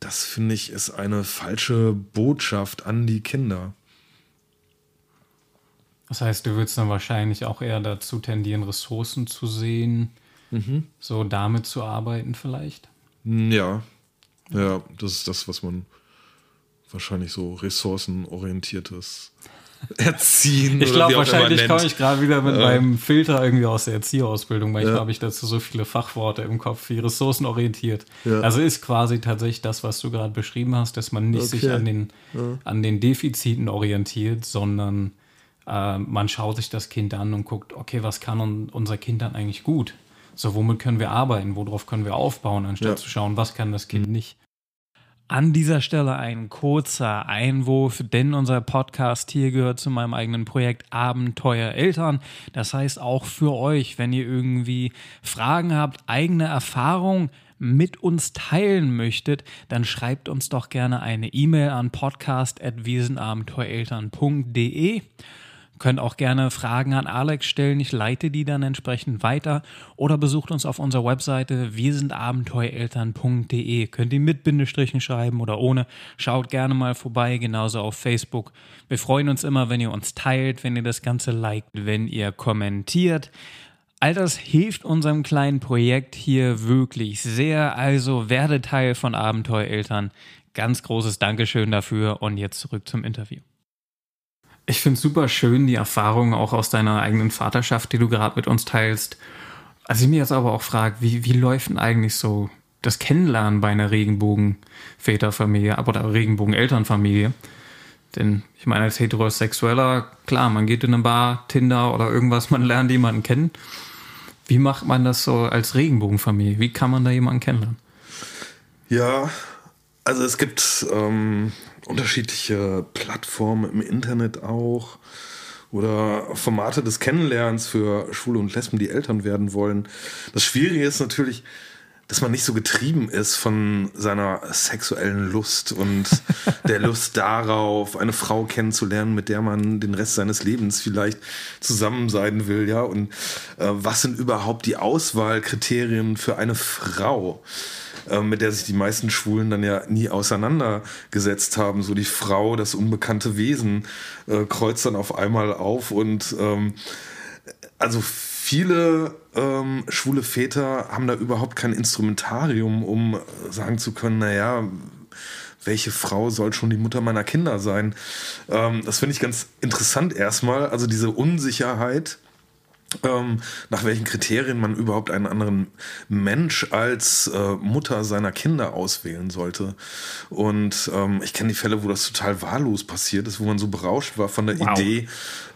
das finde ich ist eine falsche Botschaft an die Kinder. Das heißt, du würdest dann wahrscheinlich auch eher dazu tendieren, Ressourcen zu sehen, mhm. so damit zu arbeiten vielleicht? Ja, ja, das ist das, was man wahrscheinlich so ressourcenorientiertes erziehen. Ich glaube, wahrscheinlich komme ich gerade wieder mit ja. meinem Filter irgendwie aus der Erzieherausbildung. Manchmal ja. habe ich dazu so viele Fachworte im Kopf, wie ressourcenorientiert. Ja. Also ist quasi tatsächlich das, was du gerade beschrieben hast, dass man nicht okay. sich an den, an den Defiziten orientiert, sondern äh, man schaut sich das Kind an und guckt, okay, was kann unser Kind dann eigentlich gut? So, womit können wir arbeiten? Worauf können wir aufbauen, anstatt zu schauen, was kann das Kind mhm. nicht? An dieser Stelle ein kurzer Einwurf, denn unser Podcast hier gehört zu meinem eigenen Projekt Abenteuer Eltern. Das heißt auch für euch, wenn ihr irgendwie Fragen habt, eigene Erfahrungen mit uns teilen möchtet, dann schreibt uns doch gerne eine E-Mail an podcast.wiesenabenteuereltern.de. Könnt auch gerne Fragen an Alex stellen. Ich leite die dann entsprechend weiter. Oder besucht uns auf unserer Webseite wirsindabenteuereltern.de. Könnt ihr mit Bindestrichen schreiben oder ohne. Schaut gerne mal vorbei, genauso auf Facebook. Wir freuen uns immer, wenn ihr uns teilt, wenn ihr das Ganze liked, wenn ihr kommentiert. All das hilft unserem kleinen Projekt hier wirklich sehr. Also werde Teil von Abenteuereltern. Ganz großes Dankeschön dafür und jetzt zurück zum Interview. Ich finde es super schön, die Erfahrung auch aus deiner eigenen Vaterschaft, die du gerade mit uns teilst. Also ich mir jetzt aber auch frage, wie, wie läuft denn eigentlich so das Kennenlernen bei einer Regenbogen-Väterfamilie oder Regenbogen-Elternfamilie? Denn ich meine, als Heterosexueller, klar, man geht in eine Bar, Tinder oder irgendwas, man lernt jemanden kennen. Wie macht man das so als Regenbogenfamilie? Wie kann man da jemanden kennenlernen? Ja, also es gibt ähm, unterschiedliche Plattformen im Internet auch oder Formate des Kennenlernens für Schwule und Lesben, die Eltern werden wollen. Das Schwierige ist natürlich, dass man nicht so getrieben ist von seiner sexuellen Lust und der Lust darauf, eine Frau kennenzulernen, mit der man den Rest seines Lebens vielleicht zusammen sein will, ja. Und äh, was sind überhaupt die Auswahlkriterien für eine Frau? Äh, mit der sich die meisten Schwulen dann ja nie auseinandergesetzt haben. So die Frau, das unbekannte Wesen, äh, kreuzt dann auf einmal auf und ähm, also viele ähm, schwule Väter haben da überhaupt kein Instrumentarium, um sagen zu können, naja, welche Frau soll schon die Mutter meiner Kinder sein? Ähm, das finde ich ganz interessant erstmal. Also diese Unsicherheit ähm, nach welchen Kriterien man überhaupt einen anderen Mensch als äh, Mutter seiner Kinder auswählen sollte. Und ähm, ich kenne die Fälle, wo das total wahllos passiert ist, wo man so berauscht war von der wow. Idee,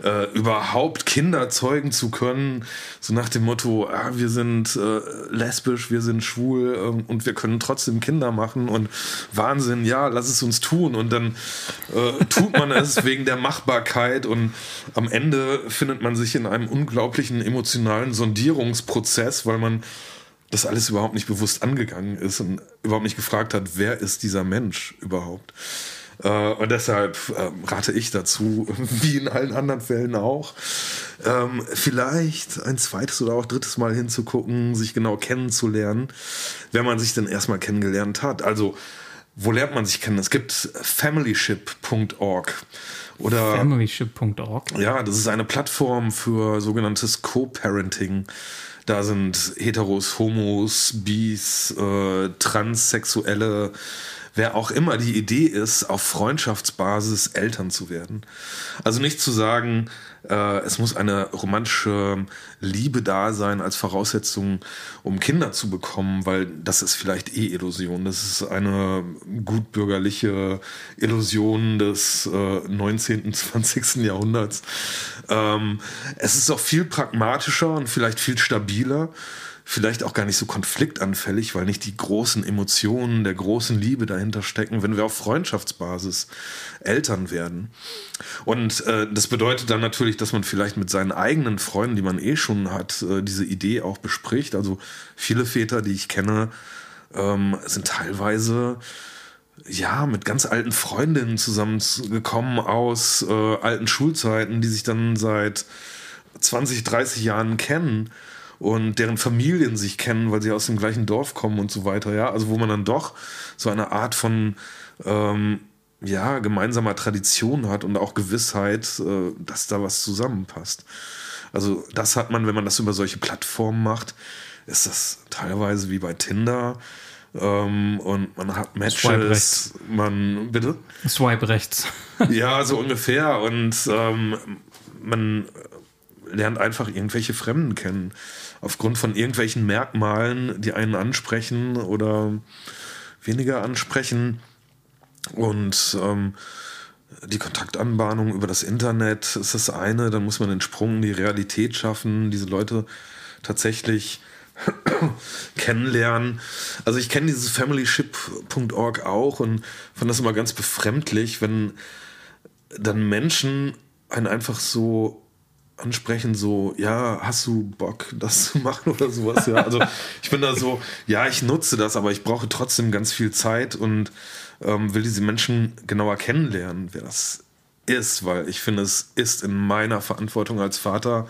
äh, überhaupt Kinder zeugen zu können, so nach dem Motto, ah, wir sind äh, lesbisch, wir sind schwul ähm, und wir können trotzdem Kinder machen und Wahnsinn, ja, lass es uns tun. Und dann äh, tut man es wegen der Machbarkeit und am Ende findet man sich in einem unglaublichen unglaublichen emotionalen Sondierungsprozess, weil man das alles überhaupt nicht bewusst angegangen ist und überhaupt nicht gefragt hat, wer ist dieser Mensch überhaupt. Äh, und deshalb ähm, rate ich dazu, wie in allen anderen Fällen auch, ähm, vielleicht ein zweites oder auch drittes Mal hinzugucken, sich genau kennenzulernen, wenn man sich dann erstmal kennengelernt hat. Also, wo lernt man sich kennen? Es gibt familyship.org. Oder Familyship.org. Ja, das ist eine Plattform für sogenanntes Co-Parenting. Da sind Heteros, Homos, Bis, äh, Transsexuelle, wer auch immer die Idee ist, auf Freundschaftsbasis Eltern zu werden. Also nicht zu sagen, äh, es muss eine romantische Liebe da sein als Voraussetzung, um Kinder zu bekommen, weil das ist vielleicht eh Illusion. Das ist eine gutbürgerliche Illusion des äh, 19., 20. Jahrhunderts. Ähm, es ist auch viel pragmatischer und vielleicht viel stabiler vielleicht auch gar nicht so konfliktanfällig, weil nicht die großen Emotionen der großen Liebe dahinter stecken, wenn wir auf Freundschaftsbasis Eltern werden. Und äh, das bedeutet dann natürlich, dass man vielleicht mit seinen eigenen Freunden, die man eh schon hat, äh, diese Idee auch bespricht. Also viele Väter, die ich kenne, ähm, sind teilweise ja, mit ganz alten Freundinnen zusammengekommen aus äh, alten Schulzeiten, die sich dann seit 20, 30 Jahren kennen und deren Familien sich kennen, weil sie aus dem gleichen Dorf kommen und so weiter, ja. Also wo man dann doch so eine Art von ähm, ja, gemeinsamer Tradition hat und auch Gewissheit, äh, dass da was zusammenpasst. Also das hat man, wenn man das über solche Plattformen macht, ist das teilweise wie bei Tinder. Ähm, und man hat Matches. Swipe rechts. Man, bitte? Swipe rechts. ja, so ungefähr. Und ähm, man lernt einfach irgendwelche Fremden kennen aufgrund von irgendwelchen Merkmalen, die einen ansprechen oder weniger ansprechen. Und ähm, die Kontaktanbahnung über das Internet ist das eine, dann muss man den Sprung in die Realität schaffen, diese Leute tatsächlich kennenlernen. Also ich kenne dieses familyship.org auch und fand das immer ganz befremdlich, wenn dann Menschen einen einfach so ansprechen, so, ja, hast du Bock, das zu machen oder sowas? Ja, also ich bin da so, ja, ich nutze das, aber ich brauche trotzdem ganz viel Zeit und ähm, will diese Menschen genauer kennenlernen, wer das ist, weil ich finde, es ist in meiner Verantwortung als Vater,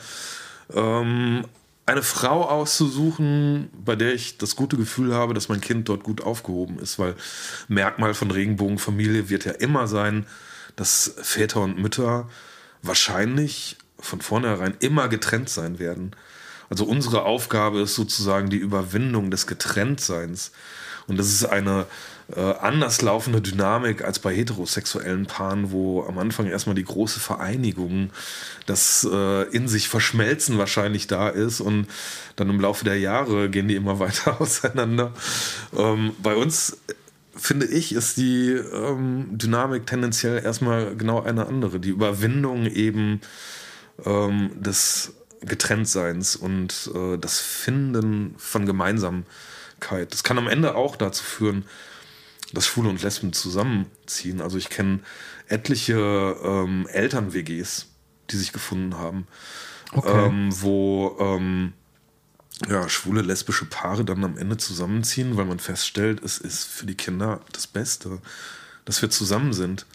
ähm, eine Frau auszusuchen, bei der ich das gute Gefühl habe, dass mein Kind dort gut aufgehoben ist, weil Merkmal von Regenbogenfamilie wird ja immer sein, dass Väter und Mütter wahrscheinlich von vornherein immer getrennt sein werden. Also unsere Aufgabe ist sozusagen die Überwindung des Getrenntseins. Und das ist eine äh, anders laufende Dynamik als bei heterosexuellen Paaren, wo am Anfang erstmal die große Vereinigung, das äh, in sich verschmelzen wahrscheinlich da ist und dann im Laufe der Jahre gehen die immer weiter auseinander. Ähm, bei uns finde ich, ist die ähm, Dynamik tendenziell erstmal genau eine andere. Die Überwindung eben ähm, des Getrenntseins und äh, das Finden von Gemeinsamkeit. Das kann am Ende auch dazu führen, dass Schwule und Lesben zusammenziehen. Also ich kenne etliche ähm, Eltern-WGs, die sich gefunden haben, okay. ähm, wo ähm, ja, schwule, lesbische Paare dann am Ende zusammenziehen, weil man feststellt, es ist für die Kinder das Beste, dass wir zusammen sind.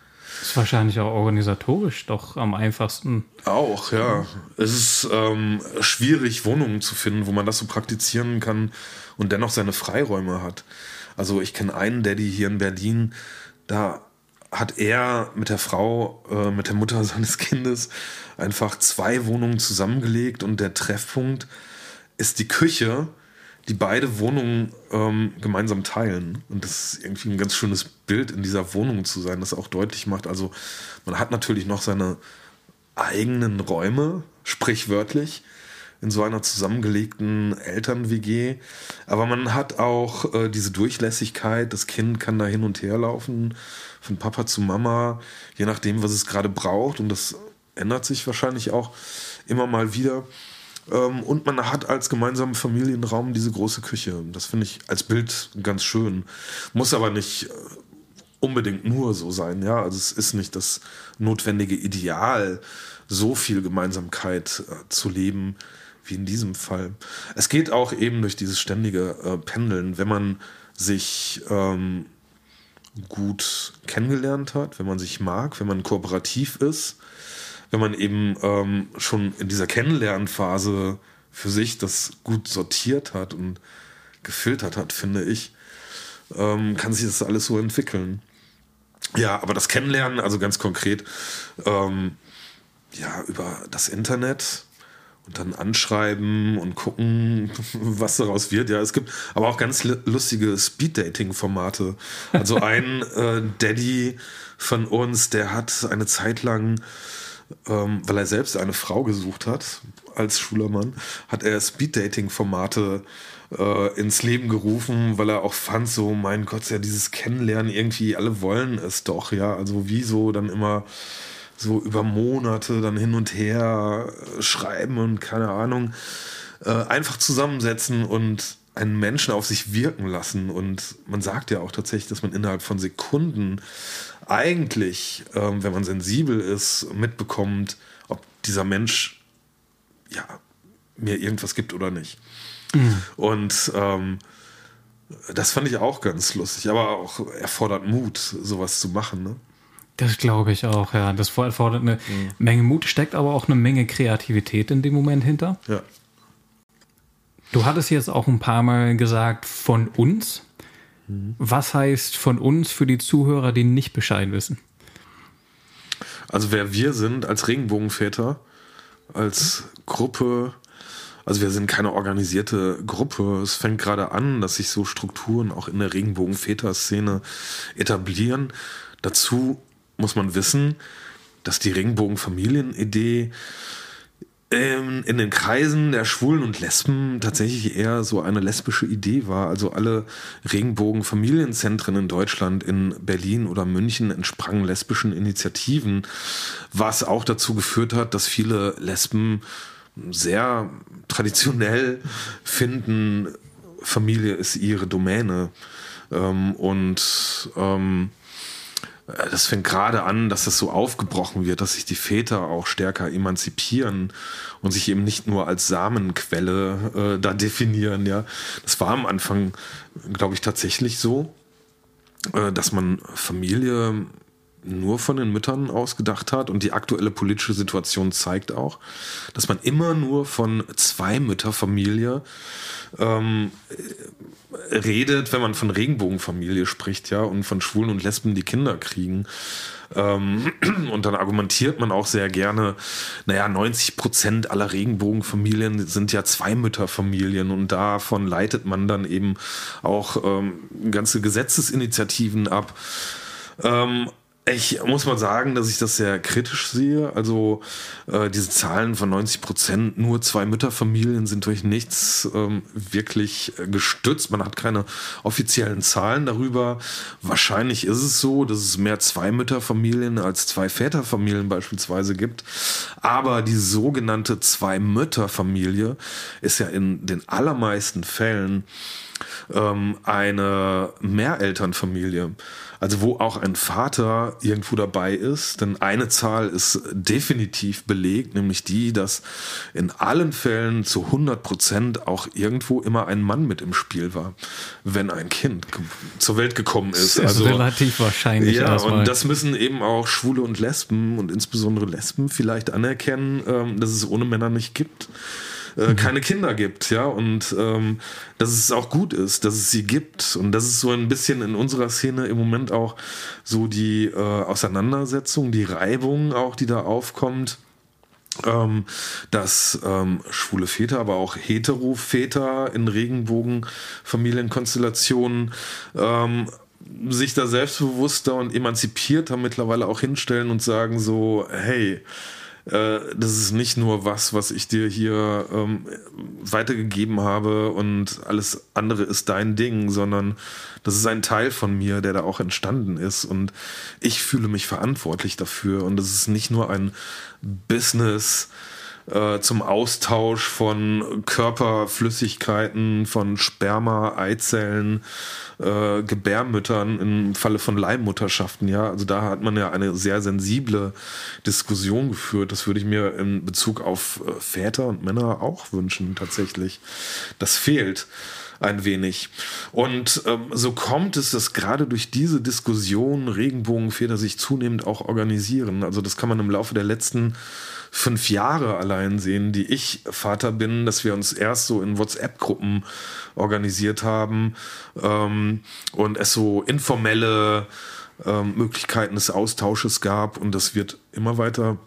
Ist wahrscheinlich auch organisatorisch doch am einfachsten. Auch, ja. Es ist ähm, schwierig, Wohnungen zu finden, wo man das so praktizieren kann und dennoch seine Freiräume hat. Also ich kenne einen Daddy hier in Berlin, da hat er mit der Frau, äh, mit der Mutter seines Kindes einfach zwei Wohnungen zusammengelegt und der Treffpunkt ist die Küche, die beide Wohnungen ähm, gemeinsam teilen. Und das ist irgendwie ein ganz schönes Bild in dieser Wohnung zu sein, das auch deutlich macht. Also man hat natürlich noch seine eigenen Räume, sprichwörtlich, in so einer zusammengelegten Eltern-WG. Aber man hat auch äh, diese Durchlässigkeit, das Kind kann da hin und her laufen, von Papa zu Mama, je nachdem, was es gerade braucht. Und das ändert sich wahrscheinlich auch immer mal wieder. Ähm, und man hat als gemeinsamen Familienraum diese große Küche. Das finde ich als Bild ganz schön. Muss aber nicht äh, unbedingt nur so sein. Ja, also es ist nicht das notwendige Ideal, so viel Gemeinsamkeit äh, zu leben wie in diesem Fall. Es geht auch eben durch dieses ständige äh, Pendeln, wenn man sich ähm, gut kennengelernt hat, wenn man sich mag, wenn man kooperativ ist, wenn man eben ähm, schon in dieser Kennenlernphase für sich das gut sortiert hat und gefiltert hat, finde ich, ähm, kann sich das alles so entwickeln. Ja, aber das Kennenlernen, also ganz konkret, ähm, ja, über das Internet, und dann anschreiben und gucken, was daraus wird. Ja, es gibt aber auch ganz lustige Speed-Dating-Formate. Also ein äh, Daddy von uns, der hat eine Zeit lang, ähm, weil er selbst eine Frau gesucht hat als Schulermann, hat er Speed-Dating-Formate äh, ins Leben gerufen, weil er auch fand, so, mein Gott, ja, dieses Kennenlernen irgendwie, alle wollen es doch, ja. Also wieso dann immer so über Monate dann hin und her äh, schreiben und keine Ahnung, äh, einfach zusammensetzen und einen Menschen auf sich wirken lassen. Und man sagt ja auch tatsächlich, dass man innerhalb von Sekunden eigentlich, ähm, wenn man sensibel ist, mitbekommt, ob dieser Mensch ja, mir irgendwas gibt oder nicht. Mhm. Und ähm, das fand ich auch ganz lustig, aber auch erfordert Mut, sowas zu machen. Ne? Das glaube ich auch, ja. Das erfordert eine mhm. Menge Mut, steckt aber auch eine Menge Kreativität in dem Moment hinter. Ja. Du hattest jetzt auch ein paar Mal gesagt, von uns. Was heißt von uns für die Zuhörer, die nicht Bescheid wissen? Also wer wir sind als Regenbogenväter, als Gruppe, also wir sind keine organisierte Gruppe. Es fängt gerade an, dass sich so Strukturen auch in der Regenbogenväter-Szene etablieren. Dazu muss man wissen, dass die Regenbogenfamilienidee ähm, in den Kreisen der Schwulen und Lesben tatsächlich eher so eine lesbische Idee war. Also alle Regenbogenfamilienzentren in Deutschland, in Berlin oder München entsprangen lesbischen Initiativen, was auch dazu geführt hat, dass viele Lesben sehr traditionell finden, Familie ist ihre Domäne. Ähm, und ähm, äh, das fängt gerade an, dass das so aufgebrochen wird, dass sich die Väter auch stärker emanzipieren und sich eben nicht nur als Samenquelle äh, da definieren. Ja, das war am Anfang, glaube ich, tatsächlich so, äh, dass man Familie nur von den Müttern ausgedacht hat. Und die aktuelle politische Situation zeigt auch, dass man immer nur von zwei Mütterfamilie ähm, redet, wenn man von Regenbogenfamilie spricht, ja, und von Schwulen und Lesben, die Kinder kriegen. Ähm, und dann argumentiert man auch sehr gerne, naja, 90 Prozent aller Regenbogenfamilien sind ja Zweimütterfamilien und davon leitet man dann eben auch ähm, ganze Gesetzesinitiativen ab. Ähm, ich muss mal sagen, dass ich das sehr kritisch sehe. Also äh, diese Zahlen von 90 Prozent, nur zwei Mütterfamilien sind durch nichts ähm, wirklich äh, gestützt. Man hat keine offiziellen Zahlen darüber. Wahrscheinlich ist es so, dass es mehr zwei Mütterfamilien als zwei Väterfamilien beispielsweise gibt. Aber die sogenannte Zwei-Mütter-Familie ist ja in den allermeisten Fällen ähm, eine Mehrelternfamilie. Also wo auch ein Vater irgendwo dabei ist. Denn eine Zahl ist definitiv belegt, nämlich die, dass in allen Fällen zu 100 Prozent auch irgendwo immer ein Mann mit im Spiel war, wenn ein Kind zur Welt gekommen ist. Das ist also, relativ wahrscheinlich. Ja, erstmal. und das müssen eben auch Schwule und Lesben und insbesondere Lesben vielleicht anerkennen, ähm, dass es ohne Männer nicht gibt äh, mhm. keine Kinder gibt, ja, und ähm, dass es auch gut ist, dass es sie gibt. Und das ist so ein bisschen in unserer Szene im Moment auch so die äh, Auseinandersetzung, die Reibung auch, die da aufkommt. Ähm, dass ähm, schwule Väter, aber auch hetero-Väter in Regenbogen-Familienkonstellationen ähm, sich da selbstbewusster und emanzipierter mittlerweile auch hinstellen und sagen so, hey, äh, das ist nicht nur was, was ich dir hier ähm, weitergegeben habe und alles andere ist dein Ding, sondern das ist ein Teil von mir, der da auch entstanden ist. Und ich fühle mich verantwortlich dafür. Und das ist nicht nur ein Business, äh, zum Austausch von Körperflüssigkeiten, von Sperma, Eizellen, äh, Gebärmüttern im Falle von Leihmutterschaften. Ja, also da hat man ja eine sehr sensible Diskussion geführt. Das würde ich mir in Bezug auf äh, Väter und Männer auch wünschen, tatsächlich. Das fehlt ein wenig. Und ähm, so kommt es, dass gerade durch diese Diskussion Regenbogenväter sich zunehmend auch organisieren. Also das kann man im Laufe der letzten fünf Jahre allein sehen, die ich Vater bin, dass wir uns erst so in WhatsApp-Gruppen organisiert haben ähm, und es so informelle ähm, Möglichkeiten des Austausches gab und das wird immer weiter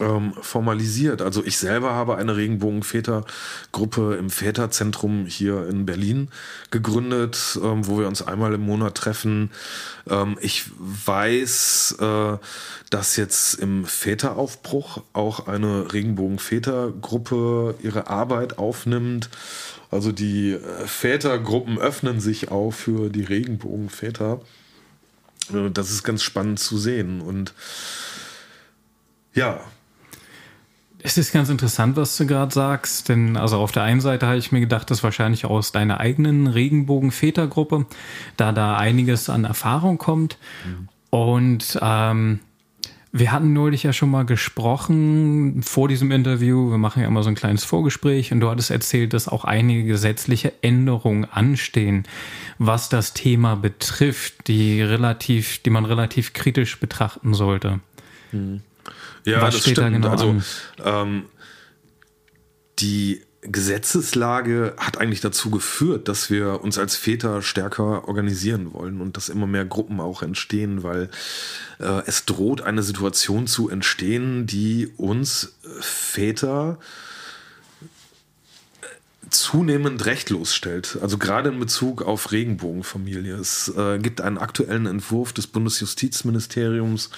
ähm, formalisiert. Also ich selber habe eine Regenbogen-Väter-Gruppe im Väterzentrum hier in Berlin gegründet, ähm, wo wir uns einmal im Monat treffen. Ähm, ich weiß, äh, dass jetzt im Väteraufbruch auch eine Regenbogen-Väter-Gruppe ihre Arbeit aufnimmt. Also die äh, Vätergruppen öffnen sich auch für die Regenbogen-Väter. Äh, das ist ganz spannend zu sehen. Und ja, es ist ganz interessant, was du gerade sagst, denn also auf der einen Seite habe ich mir gedacht, das wahrscheinlich aus deiner eigenen Regenbogen-Vätergruppe, da da einiges an Erfahrung kommt. Mhm. Und ähm, wir hatten neulich ja schon mal gesprochen vor diesem Interview. Wir machen ja immer so ein kleines Vorgespräch und du hattest erzählt, dass auch einige gesetzliche Änderungen anstehen, was das Thema betrifft, die relativ, die man relativ kritisch betrachten sollte. Mhm. Ja, Was das stimmt. Da genau also ähm, die Gesetzeslage hat eigentlich dazu geführt, dass wir uns als Väter stärker organisieren wollen und dass immer mehr Gruppen auch entstehen, weil äh, es droht eine Situation zu entstehen, die uns Väter zunehmend rechtlos stellt. Also gerade in Bezug auf Regenbogenfamilie. Es äh, gibt einen aktuellen Entwurf des Bundesjustizministeriums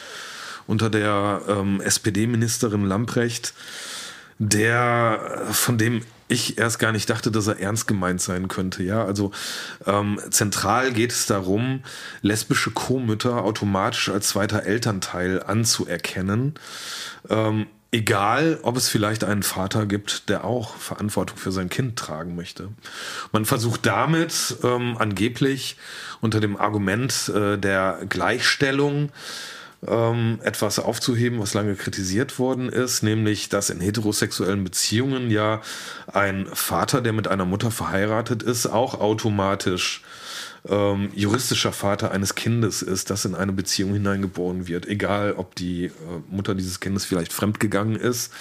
unter der ähm, SPD-Ministerin Lamprecht, der von dem ich erst gar nicht dachte, dass er ernst gemeint sein könnte. Ja, also ähm, zentral geht es darum, lesbische Co-Mütter automatisch als zweiter Elternteil anzuerkennen. Ähm, egal, ob es vielleicht einen Vater gibt, der auch Verantwortung für sein Kind tragen möchte. Man versucht damit ähm, angeblich unter dem Argument äh, der Gleichstellung ähm, etwas aufzuheben, was lange kritisiert worden ist, nämlich dass in heterosexuellen Beziehungen ja ein Vater, der mit einer Mutter verheiratet ist, auch automatisch ähm, juristischer Vater eines Kindes ist, das in eine Beziehung hineingeboren wird. Egal, ob die äh, Mutter dieses Kindes vielleicht fremdgegangen ist.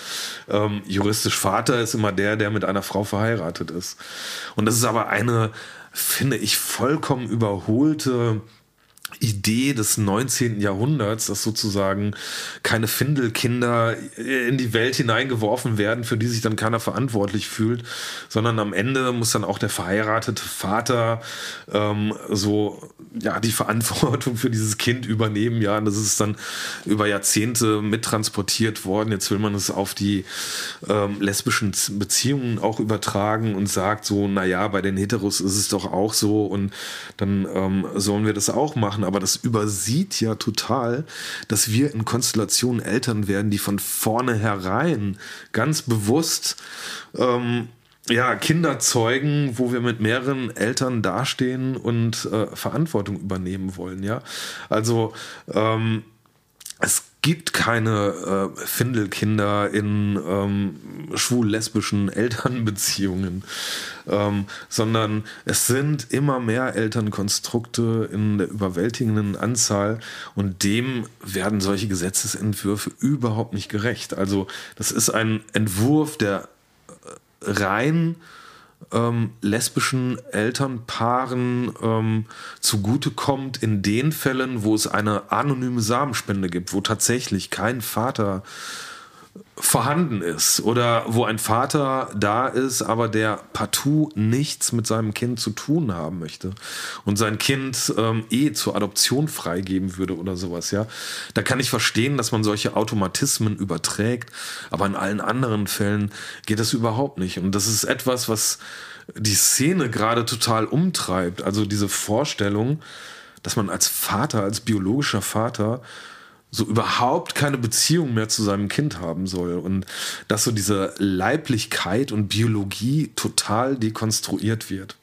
Ähm, juristisch Vater ist immer der, der mit einer Frau verheiratet ist. Und das ist aber eine, finde ich, vollkommen überholte Idee des 19. Jahrhunderts, dass sozusagen keine Findelkinder in die Welt hineingeworfen werden, für die sich dann keiner verantwortlich fühlt, sondern am Ende muss dann auch der verheiratete Vater ähm, so ja die Verantwortung für dieses Kind übernehmen. Ja, und das ist dann über Jahrzehnte mittransportiert worden. Jetzt will man es auf die ähm, lesbischen Beziehungen auch übertragen und sagt so, naja, bei den Heteros ist es doch auch so und dann ähm, sollen wir das auch machen das übersieht ja total, dass wir in Konstellationen Eltern werden, die von vornherein ganz bewusst ähm, ja, Kinder zeugen, wo wir mit mehreren Eltern dastehen und äh, Verantwortung übernehmen wollen, ja. Also ähm, es gibt keine äh, Findelkinder in ähm, schwul-lesbischen Elternbeziehungen, ähm, sondern es sind immer mehr Elternkonstrukte in der überwältigenden Anzahl und dem werden solche Gesetzesentwürfe überhaupt nicht gerecht. Also das ist ein Entwurf, der äh, rein ähm, lesbischen Elternpaaren ähm, zugutekommt in den Fällen, wo es eine anonyme Samenspende gibt, wo tatsächlich kein Vater vorhanden ist oder wo ein Vater da ist, aber der partout nichts mit seinem Kind zu tun haben möchte und sein Kind ähm, eh zur Adoption freigeben würde oder sowas, ja, da kann ich verstehen, dass man solche Automatismen überträgt, aber in allen anderen Fällen geht das überhaupt nicht. Und das ist etwas, was die Szene gerade total umtreibt, also diese Vorstellung, dass man als Vater, als biologischer Vater so überhaupt keine Beziehung mehr zu seinem Kind haben soll und dass so diese Leiblichkeit und Biologie total dekonstruiert wird.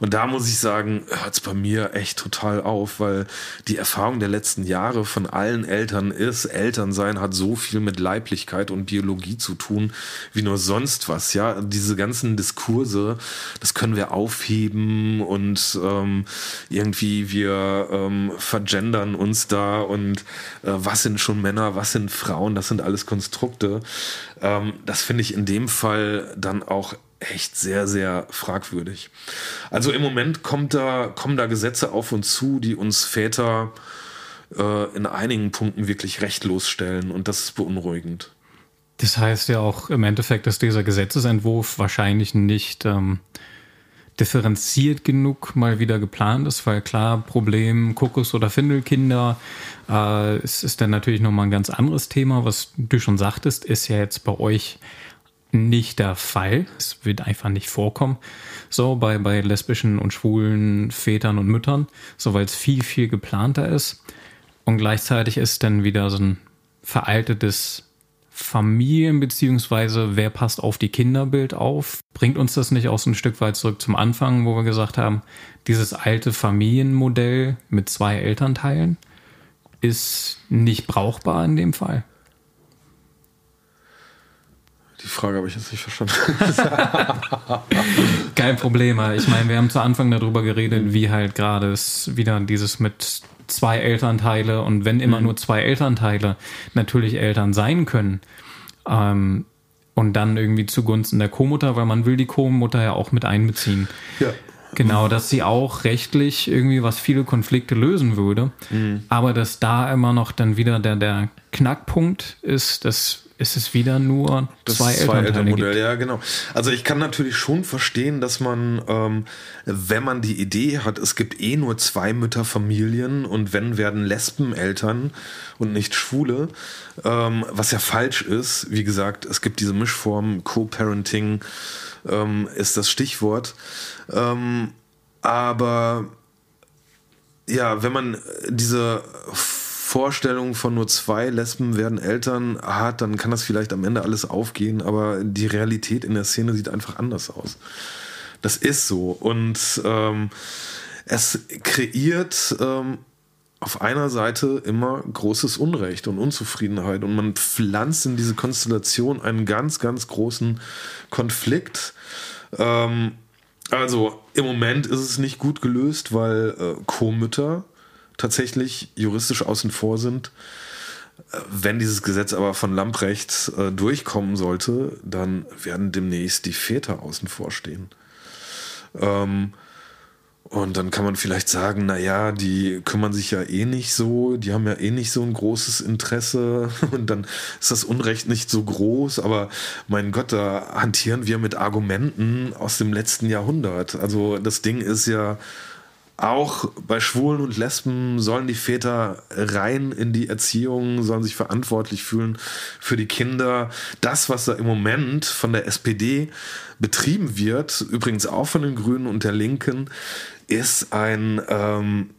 Und da muss ich sagen, hört es bei mir echt total auf, weil die Erfahrung der letzten Jahre von allen Eltern ist, Elternsein hat so viel mit Leiblichkeit und Biologie zu tun wie nur sonst was. Ja, diese ganzen Diskurse, das können wir aufheben und ähm, irgendwie wir ähm, vergendern uns da und äh, was sind schon Männer, was sind Frauen, das sind alles Konstrukte. Ähm, das finde ich in dem Fall dann auch echt sehr, sehr fragwürdig. Also im Moment kommt da, kommen da Gesetze auf uns zu, die uns Väter äh, in einigen Punkten wirklich rechtlos stellen und das ist beunruhigend. Das heißt ja auch im Endeffekt, dass dieser Gesetzesentwurf wahrscheinlich nicht ähm, differenziert genug mal wieder geplant ist, weil klar, Problem Kokos- oder Findelkinder äh, es ist dann natürlich nochmal ein ganz anderes Thema. Was du schon sagtest, ist ja jetzt bei euch nicht der Fall. Es wird einfach nicht vorkommen. So bei, bei lesbischen und schwulen Vätern und Müttern, so weil es viel, viel geplanter ist. Und gleichzeitig ist dann wieder so ein veraltetes Familien- beziehungsweise wer passt auf die Kinderbild auf? Bringt uns das nicht auch so ein Stück weit zurück zum Anfang, wo wir gesagt haben, dieses alte Familienmodell mit zwei Elternteilen ist nicht brauchbar in dem Fall? Die Frage habe ich jetzt nicht verstanden. Kein Problem. Ich meine, wir haben zu Anfang darüber geredet, wie halt gerade es wieder dieses mit zwei Elternteile und wenn immer mhm. nur zwei Elternteile natürlich Eltern sein können. Ähm, und dann irgendwie zugunsten der Co-Mutter, weil man will die Co-Mutter ja auch mit einbeziehen. Ja. Genau, dass sie auch rechtlich irgendwie was viele Konflikte lösen würde. Mhm. Aber dass da immer noch dann wieder der, der Knackpunkt ist, dass ist es wieder nur das zwei, Elternmodell. Ja, genau. Also ich kann natürlich schon verstehen, dass man, ähm, wenn man die Idee hat, es gibt eh nur zwei Mütterfamilien und wenn werden Lesbeneltern und nicht Schwule, ähm, was ja falsch ist. Wie gesagt, es gibt diese Mischform, Co-Parenting ähm, ist das Stichwort. Ähm, aber ja, wenn man diese Vorstellung von nur zwei Lesben werden Eltern hat, dann kann das vielleicht am Ende alles aufgehen, aber die Realität in der Szene sieht einfach anders aus. Das ist so. Und ähm, es kreiert ähm, auf einer Seite immer großes Unrecht und Unzufriedenheit und man pflanzt in diese Konstellation einen ganz, ganz großen Konflikt. Ähm, Also im Moment ist es nicht gut gelöst, weil äh, Co-Mütter tatsächlich juristisch außen vor sind. Äh, wenn dieses Gesetz aber von Lamprecht äh, durchkommen sollte, dann werden demnächst die Väter außen vor stehen. Ähm, und dann kann man vielleicht sagen, na ja, die kümmern sich ja eh nicht so, die haben ja eh nicht so ein großes Interesse und dann ist das Unrecht nicht so groß, aber mein Gott, da hantieren wir mit Argumenten aus dem letzten Jahrhundert. Also das Ding ist ja auch bei Schwulen und Lesben sollen die Väter rein in die Erziehung, sollen sich verantwortlich fühlen für die Kinder. Das, was da im Moment von der SPD betrieben wird, übrigens auch von den Grünen und der Linken, ist ein ähm,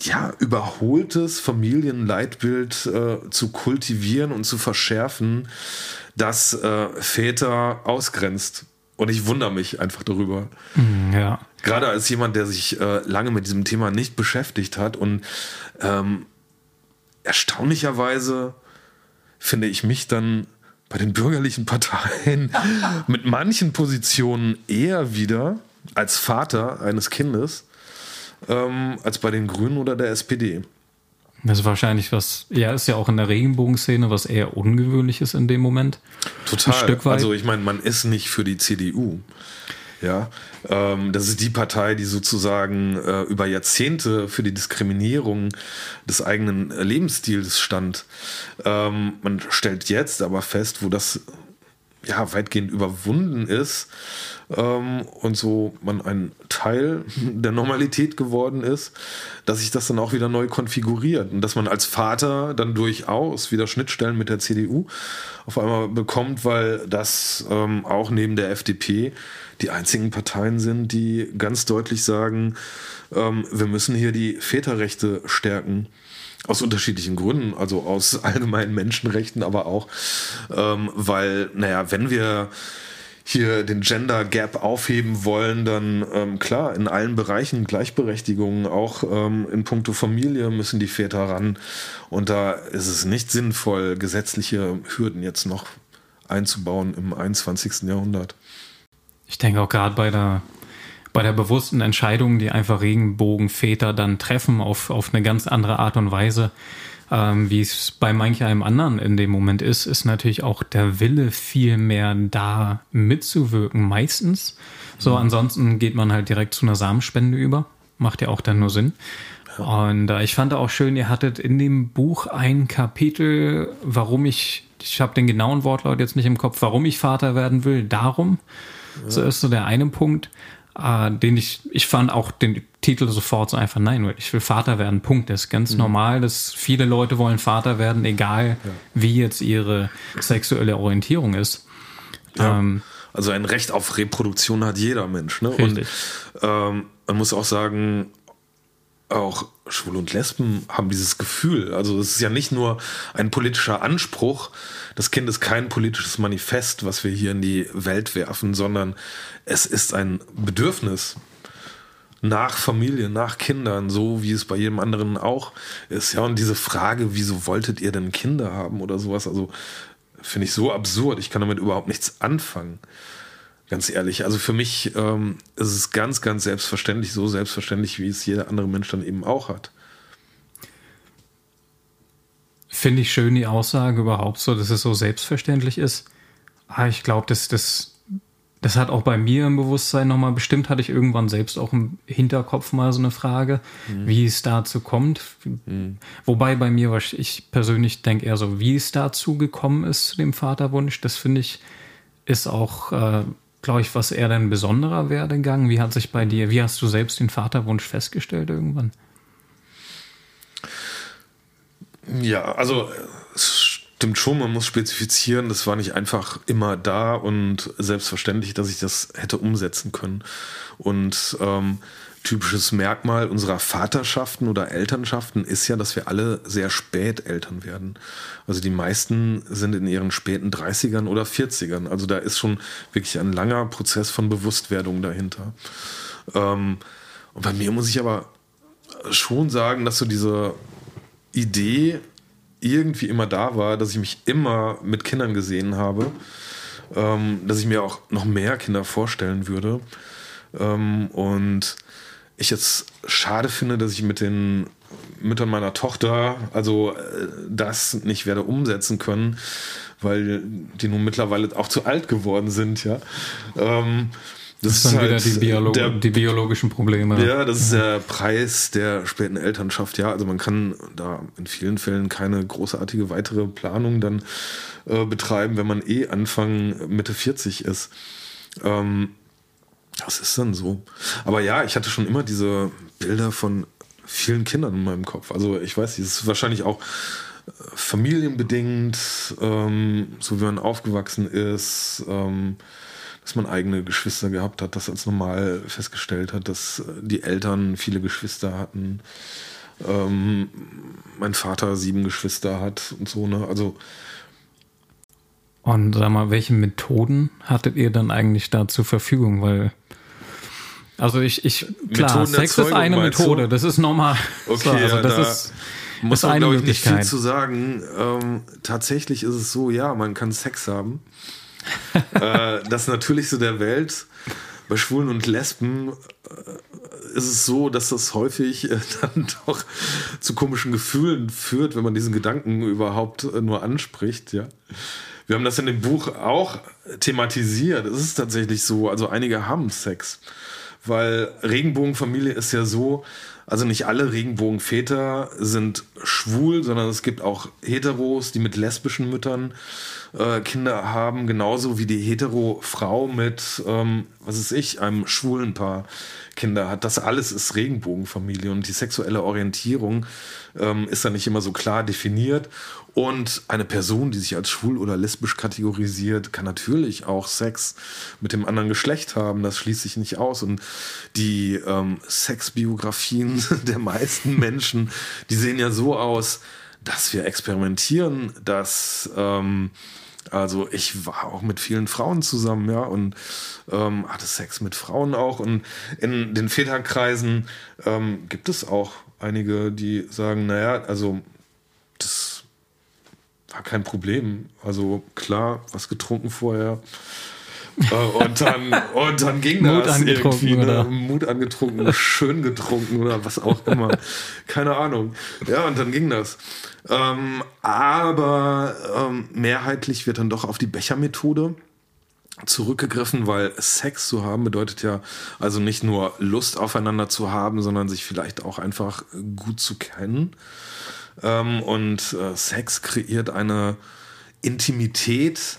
ja, überholtes Familienleitbild äh, zu kultivieren und zu verschärfen, das äh, Väter ausgrenzt. Und ich wundere mich einfach darüber. Mhm, ja. Gerade als jemand, der sich äh, lange mit diesem Thema nicht beschäftigt hat und ähm, erstaunlicherweise finde ich mich dann bei den bürgerlichen Parteien mit manchen Positionen eher wieder als Vater eines Kindes ähm, als bei den Grünen oder der SPD. Das ist wahrscheinlich was, ja, ist ja auch in der Regenbogenszene was eher ungewöhnliches in dem Moment. Total. Also ich meine, man ist nicht für die CDU. Ja, ähm, das ist die Partei, die sozusagen äh, über Jahrzehnte für die Diskriminierung des eigenen Lebensstils stand. Ähm, man stellt jetzt aber fest, wo das ja weitgehend überwunden ist, ähm, und so man ein Teil der Normalität geworden ist, dass sich das dann auch wieder neu konfiguriert und dass man als Vater dann durchaus wieder Schnittstellen mit der CDU auf einmal bekommt, weil das ähm, auch neben der FDP die einzigen Parteien sind, die ganz deutlich sagen, ähm, wir müssen hier die Väterrechte stärken. Aus unterschiedlichen Gründen, also aus allgemeinen Menschenrechten, aber auch, ähm, weil, naja, wenn wir hier den Gender Gap aufheben wollen, dann ähm, klar, in allen Bereichen Gleichberechtigung, auch ähm, in puncto Familie müssen die Väter ran. Und da ist es nicht sinnvoll, gesetzliche Hürden jetzt noch einzubauen im 21. Jahrhundert. Ich denke auch gerade bei der, bei der bewussten Entscheidung, die einfach Regenbogenväter dann treffen auf, auf eine ganz andere Art und Weise, ähm, wie es bei manch einem anderen in dem Moment ist, ist natürlich auch der Wille viel mehr da mitzuwirken, meistens. So, mhm. ansonsten geht man halt direkt zu einer Samenspende über. Macht ja auch dann nur Sinn. Und äh, ich fand auch schön, ihr hattet in dem Buch ein Kapitel, warum ich, ich habe den genauen Wortlaut jetzt nicht im Kopf, warum ich Vater werden will, darum. Ja. So ist so der eine Punkt äh, den ich, ich fand auch den Titel sofort so einfach, nein, ich will Vater werden, Punkt. Das ist ganz mhm. normal, dass viele Leute wollen Vater werden, egal ja. wie jetzt ihre sexuelle Orientierung ist. Ja. Ähm, also ein Recht auf Reproduktion hat jeder Mensch. Ne? Richtig. Und ähm, man muss auch sagen, auch Schwule und Lesben haben dieses Gefühl. Also es ist ja nicht nur ein politischer Anspruch. Das Kind ist kein politisches Manifest, was wir hier in die Welt werfen, sondern es ist ein Bedürfnis nach Familie, nach Kindern, so wie es bei jedem anderen auch ist. Ja, und diese Frage, wieso wolltet ihr denn Kinder haben oder sowas, also finde ich so absurd. Ich kann damit überhaupt nichts anfangen. Ganz ehrlich, also für mich ähm, ist es ganz, ganz selbstverständlich, so selbstverständlich, wie es jeder andere Mensch dann eben auch hat. Finde ich schön die Aussage überhaupt so, dass es so selbstverständlich ist. Ah, ich glaube, das, das, das hat auch bei mir im Bewusstsein nochmal bestimmt, hatte ich irgendwann selbst auch im Hinterkopf mal so eine Frage, mhm. wie es dazu kommt. Mhm. Wobei bei mir, ich persönlich denke eher so, wie es dazu gekommen ist zu dem Vaterwunsch, das finde ich, ist auch äh, glaube ich, was eher dein besonderer Werdegang? Wie hat sich bei dir, wie hast du selbst den Vaterwunsch festgestellt irgendwann? Ja, also es stimmt schon, man muss spezifizieren, das war nicht einfach immer da und selbstverständlich, dass ich das hätte umsetzen können. Und ähm, typisches Merkmal unserer Vaterschaften oder Elternschaften ist ja, dass wir alle sehr spät Eltern werden. Also die meisten sind in ihren späten 30ern oder 40ern. Also da ist schon wirklich ein langer Prozess von Bewusstwerdung dahinter. Ähm, und bei mir muss ich aber schon sagen, dass so diese Idee irgendwie immer da war, dass ich mich immer mit Kindern gesehen habe, ähm, dass ich mir auch noch mehr Kinder vorstellen würde. Ähm, und ich jetzt schade finde, dass ich mit den Müttern meiner Tochter also äh, das nicht werde umsetzen können, weil die nun mittlerweile auch zu alt geworden sind, ja. Ähm, das, das ist dann halt wieder die, Biolo der, die, biologischen Probleme. Ja, das ist der Preis der späten Elternschaft. Ja, also man kann da in vielen Fällen keine großartige weitere Planung dann äh, betreiben, wenn man eh Anfang Mitte 40 ist. Ähm, das ist dann so. Aber ja, ich hatte schon immer diese Bilder von vielen Kindern in meinem Kopf. Also ich weiß nicht, es ist wahrscheinlich auch äh, familienbedingt, ähm, so wie man aufgewachsen ist. Ähm, dass man eigene Geschwister gehabt hat, das als normal festgestellt hat, dass äh, die Eltern viele Geschwister hatten. Ähm, mein Vater sieben Geschwister hat und so, ne? Also. Und sag mal, welche Methoden hattet ihr dann eigentlich da zur Verfügung? Weil also ich, ich klar, Sex ist eine Methode, das ist normal. Okay, so, also das da ist, muss ist man, eine ich, nicht viel zu sagen. Ähm, tatsächlich ist es so, ja, man kann Sex haben äh, das Natürlichste der Welt. Bei Schwulen und Lesben äh, ist es so, dass das häufig äh, dann doch zu komischen Gefühlen führt, wenn man diesen Gedanken überhaupt äh, nur anspricht, ja. Wir haben das in dem Buch auch thematisiert. Es ist tatsächlich so, also einige haben Sex. Weil Regenbogenfamilie ist ja so, also nicht alle Regenbogenväter sind schwul, sondern es gibt auch Heteros, die mit lesbischen Müttern äh, Kinder haben, genauso wie die Hetero-Frau mit, ähm, was ist ich, einem schwulen Paar Kinder hat. Das alles ist Regenbogenfamilie und die sexuelle Orientierung ähm, ist da nicht immer so klar definiert. Und eine Person, die sich als schwul oder lesbisch kategorisiert, kann natürlich auch Sex mit dem anderen Geschlecht haben. Das schließt sich nicht aus. Und die ähm, Sexbiografien der meisten Menschen, die sehen ja so aus, dass wir experimentieren, dass ähm, also ich war auch mit vielen Frauen zusammen, ja, und ähm, hatte Sex mit Frauen auch. Und in den Väterkreisen ähm, gibt es auch einige, die sagen, naja, also war kein Problem. Also klar, was getrunken vorher. Äh, und, dann, und dann ging Mut das irgendwie. Ne? Mut angetrunken, schön getrunken oder was auch immer. Keine Ahnung. Ja, und dann ging das. Ähm, aber ähm, mehrheitlich wird dann doch auf die Bechermethode zurückgegriffen, weil Sex zu haben bedeutet ja also nicht nur Lust aufeinander zu haben, sondern sich vielleicht auch einfach gut zu kennen. Ähm, und äh, Sex kreiert eine Intimität,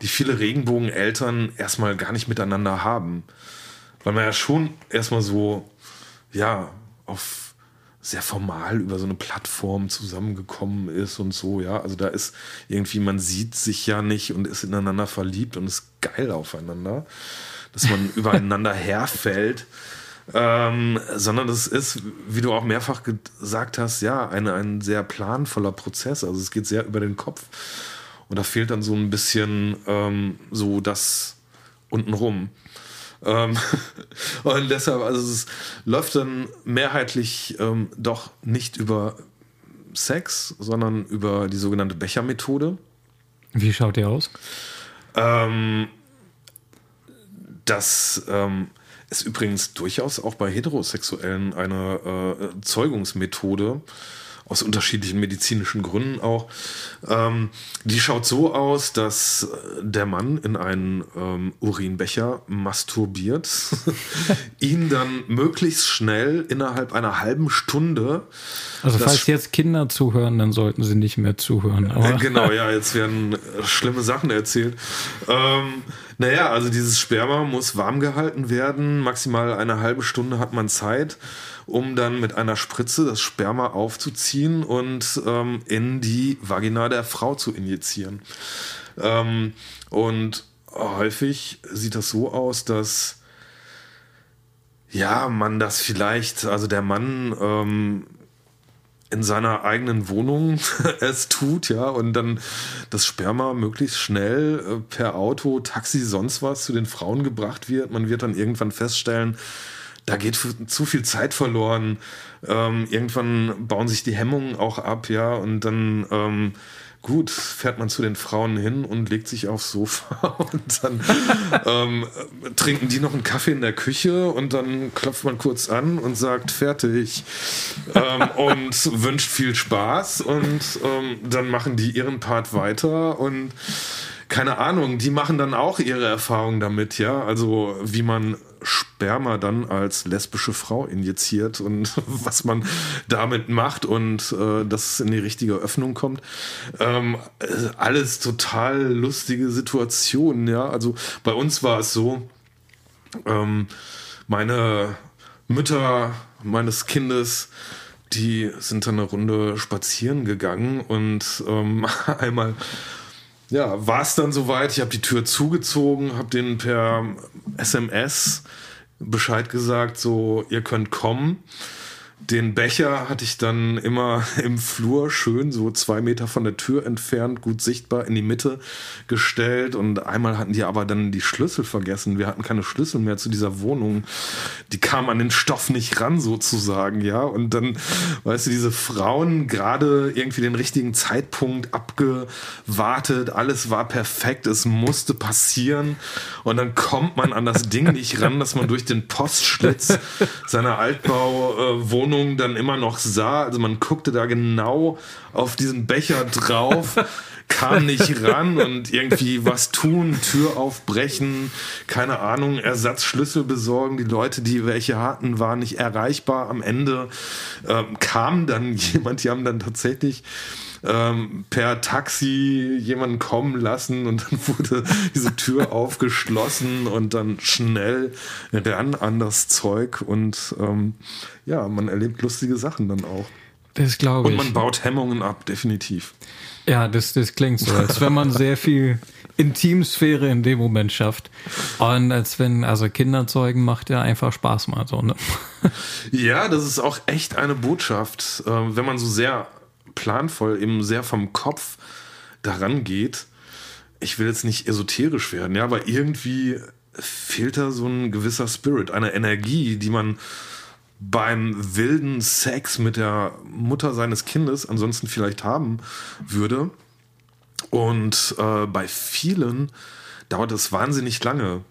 die viele Regenbogeneltern erstmal gar nicht miteinander haben. Weil man ja schon erstmal so, ja, auf sehr formal über so eine Plattform zusammengekommen ist und so, ja. Also da ist irgendwie, man sieht sich ja nicht und ist ineinander verliebt und ist geil aufeinander, dass man übereinander herfällt. Ähm, sondern das ist, wie du auch mehrfach gesagt hast, ja, eine, ein sehr planvoller Prozess. Also es geht sehr über den Kopf. Und da fehlt dann so ein bisschen ähm, so das untenrum. Ähm, und deshalb, also es läuft dann mehrheitlich ähm, doch nicht über Sex, sondern über die sogenannte Bechermethode. Wie schaut die aus? Ähm, das ähm, ist übrigens durchaus auch bei Heterosexuellen eine äh, Zeugungsmethode aus unterschiedlichen medizinischen Gründen auch. Ähm, die schaut so aus, dass der Mann in einen ähm, Urinbecher masturbiert, ihn dann möglichst schnell innerhalb einer halben Stunde. Also falls jetzt Kinder zuhören, dann sollten sie nicht mehr zuhören. Äh, genau, ja, jetzt werden schlimme Sachen erzählt. Ähm, naja, also dieses Sperma muss warm gehalten werden. Maximal eine halbe Stunde hat man Zeit um dann mit einer Spritze das Sperma aufzuziehen und ähm, in die Vagina der Frau zu injizieren. Ähm, und häufig sieht das so aus, dass ja, man das vielleicht, also der Mann ähm, in seiner eigenen Wohnung es tut, ja, und dann das Sperma möglichst schnell äh, per Auto, Taxi, sonst was zu den Frauen gebracht wird. Man wird dann irgendwann feststellen, da geht zu viel Zeit verloren. Ähm, irgendwann bauen sich die Hemmungen auch ab, ja, und dann ähm, gut, fährt man zu den Frauen hin und legt sich aufs Sofa und dann ähm, trinken die noch einen Kaffee in der Küche und dann klopft man kurz an und sagt fertig. Ähm, und wünscht viel Spaß und ähm, dann machen die ihren Part weiter und keine Ahnung, die machen dann auch ihre Erfahrungen damit, ja, also wie man Sperma dann als lesbische Frau injiziert und was man damit macht und äh, dass es in die richtige Öffnung kommt. Ähm, alles total lustige Situationen, ja. Also bei uns war es so, ähm, meine Mütter meines Kindes, die sind dann eine Runde spazieren gegangen und ähm, einmal ja, war es dann soweit. Ich habe die Tür zugezogen, habe denen per SMS Bescheid gesagt, so, ihr könnt kommen. Den Becher hatte ich dann immer im Flur schön so zwei Meter von der Tür entfernt, gut sichtbar in die Mitte gestellt. Und einmal hatten die aber dann die Schlüssel vergessen. Wir hatten keine Schlüssel mehr zu dieser Wohnung. Die kamen an den Stoff nicht ran sozusagen, ja. Und dann, weißt du, diese Frauen gerade irgendwie den richtigen Zeitpunkt abgewartet. Alles war perfekt. Es musste passieren. Und dann kommt man an das Ding nicht ran, dass man durch den Postschlitz seiner Altbauwohnung Wohnung dann immer noch sah. Also man guckte da genau auf diesen Becher drauf, kam nicht ran und irgendwie was tun, Tür aufbrechen, keine Ahnung, Ersatzschlüssel besorgen. Die Leute, die welche hatten, waren nicht erreichbar. Am Ende ähm, kam dann jemand, die haben dann tatsächlich ähm, per Taxi jemanden kommen lassen und dann wurde diese Tür aufgeschlossen und dann schnell ran an das Zeug und ähm, ja, man erlebt lustige Sachen dann auch. Das glaube ich. Und man baut Hemmungen ab, definitiv. Ja, das, das klingt so, als wenn man sehr viel Intimsphäre in dem Moment schafft. Und als wenn, also Kinderzeugen macht ja einfach Spaß mal so, ne? Ja, das ist auch echt eine Botschaft, äh, wenn man so sehr planvoll, eben sehr vom Kopf daran geht. Ich will jetzt nicht esoterisch werden, ja, aber irgendwie fehlt da so ein gewisser Spirit, eine Energie, die man beim wilden Sex mit der Mutter seines Kindes ansonsten vielleicht haben würde. Und äh, bei vielen dauert es wahnsinnig lange.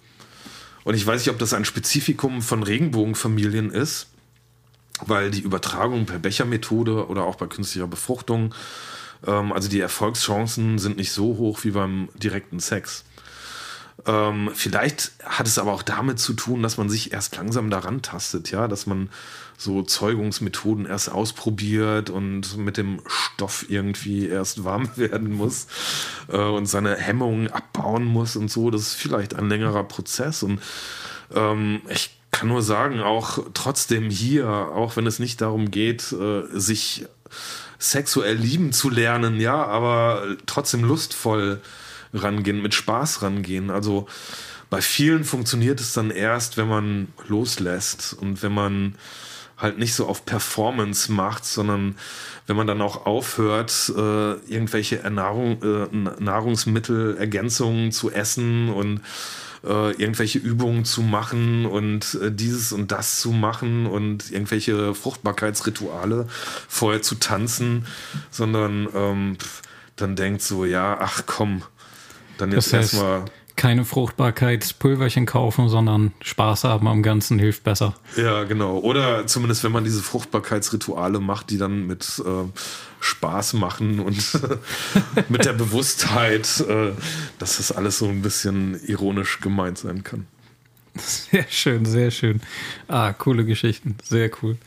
Und ich weiß nicht, ob das ein Spezifikum von Regenbogenfamilien ist weil die Übertragung per Bechermethode oder auch bei künstlicher Befruchtung, ähm, also die Erfolgschancen sind nicht so hoch wie beim direkten Sex. Ähm, vielleicht hat es aber auch damit zu tun, dass man sich erst langsam daran tastet, ja, dass man so Zeugungsmethoden erst ausprobiert und mit dem Stoff irgendwie erst warm werden muss äh, und seine Hemmungen abbauen muss und so. Das ist vielleicht ein längerer Prozess und ähm, ich kann nur sagen, auch trotzdem hier, auch wenn es nicht darum geht, äh, sich sexuell lieben zu lernen, ja, aber trotzdem lustvoll rangehen, mit Spaß rangehen. Also bei vielen funktioniert es dann erst, wenn man loslässt und wenn man halt nicht so auf Performance macht, sondern wenn man dann auch aufhört, äh, irgendwelche Ernährung, äh, Nahrungsmittelergänzungen zu essen und äh, irgendwelche Übungen zu machen und äh, dieses und das zu machen und irgendwelche Fruchtbarkeitsrituale vorher zu tanzen, sondern ähm, dann denkt so, ja, ach komm, dann jetzt erstmal keine Fruchtbarkeitspulverchen kaufen, sondern Spaß haben am Ganzen hilft besser. Ja, genau. Oder zumindest, wenn man diese Fruchtbarkeitsrituale macht, die dann mit äh, Spaß machen und mit der Bewusstheit, äh, dass das alles so ein bisschen ironisch gemeint sein kann. Sehr schön, sehr schön. Ah, coole Geschichten. Sehr cool.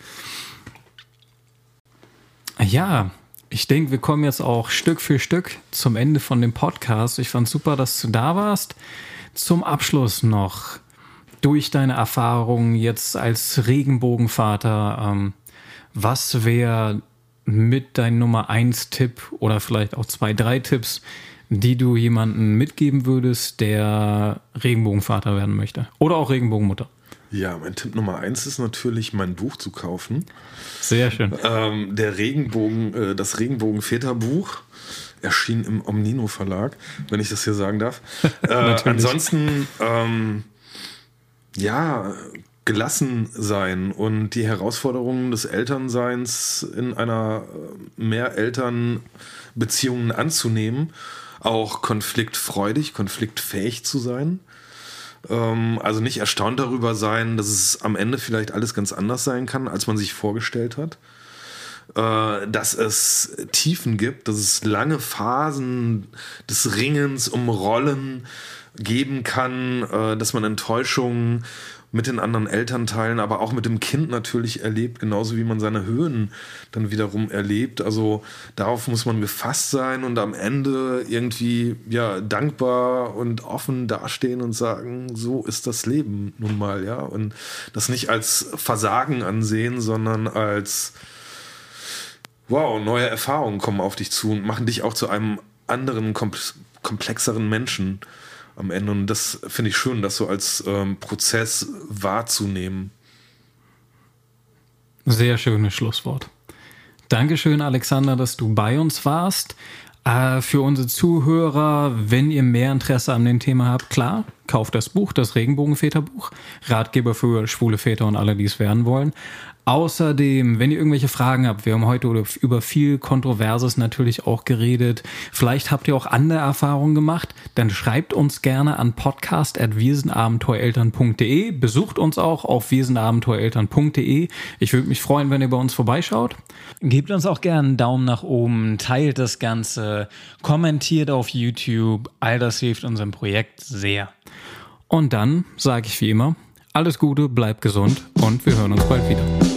Ja, ich denke, wir kommen jetzt auch Stück für Stück zum Ende von dem Podcast. Ich fand super, dass du da warst. Zum Abschluss noch durch deine Erfahrungen jetzt als Regenbogenvater, ähm, was wäre mit deinem Nummer 1 Tipp oder vielleicht auch zwei, drei Tipps, die du jemandem mitgeben würdest, der Regenbogenvater werden möchte? Oder auch Regenbogenmutter? Ja, mein Tipp Nummer eins ist natürlich, mein Buch zu kaufen. Sehr schön. Ähm, der Regenbogen, äh, das Regenbogen-Väter-Buch erschien im Omnino Verlag, wenn ich das hier sagen darf. äh, ansonsten, ähm, ja, gelassen sein und die Herausforderungen des Elternseins in einer äh, Mehr-Eltern-Beziehungen anzunehmen, auch konfliktfreudig, konfliktfähig zu sein. Ähm, also nicht erstaunt darüber sein, dass es am Ende vielleicht alles ganz anders sein kann, als man sich vorgestellt hat. Äh, dass es Tiefen gibt, dass es lange Phasen des Ringens um Rollen geben kann, äh, dass man Enttäuschungen mit den anderen Elternteilen, aber auch mit dem Kind natürlich erlebt, genauso wie man seine Höhen dann wiederum erlebt. Also darauf muss man gefasst sein und am Ende irgendwie ja dankbar und offen dastehen und sagen, so ist das Leben nun mal, ja. Und das nicht als Versagen ansehen, sondern als wow, neue Erfahrungen kommen auf dich zu und machen dich auch zu einem anderen, komplexeren Menschen am Ende. Und das finde ich schön, das so als ähm, Prozess wahrzunehmen. Sehr schönes Schlusswort. Dankeschön, Alexander, dass du bei uns warst. Äh, für unsere Zuhörer, wenn ihr mehr Interesse an dem Thema habt, klar, kauft das Buch, das Regenbogenväterbuch, Ratgeber für schwule Väter und alle, die es werden wollen. Außerdem, wenn ihr irgendwelche Fragen habt, wir haben heute über viel Kontroverses natürlich auch geredet. Vielleicht habt ihr auch andere Erfahrungen gemacht, dann schreibt uns gerne an podcast.wirsenabenteuereltern.de. Besucht uns auch auf wirsenabenteuereltern.de. Ich würde mich freuen, wenn ihr bei uns vorbeischaut. Gebt uns auch gerne einen Daumen nach oben, teilt das Ganze, kommentiert auf YouTube. All das hilft unserem Projekt sehr. Und dann sage ich wie immer, alles Gute, bleibt gesund und wir hören uns bald wieder.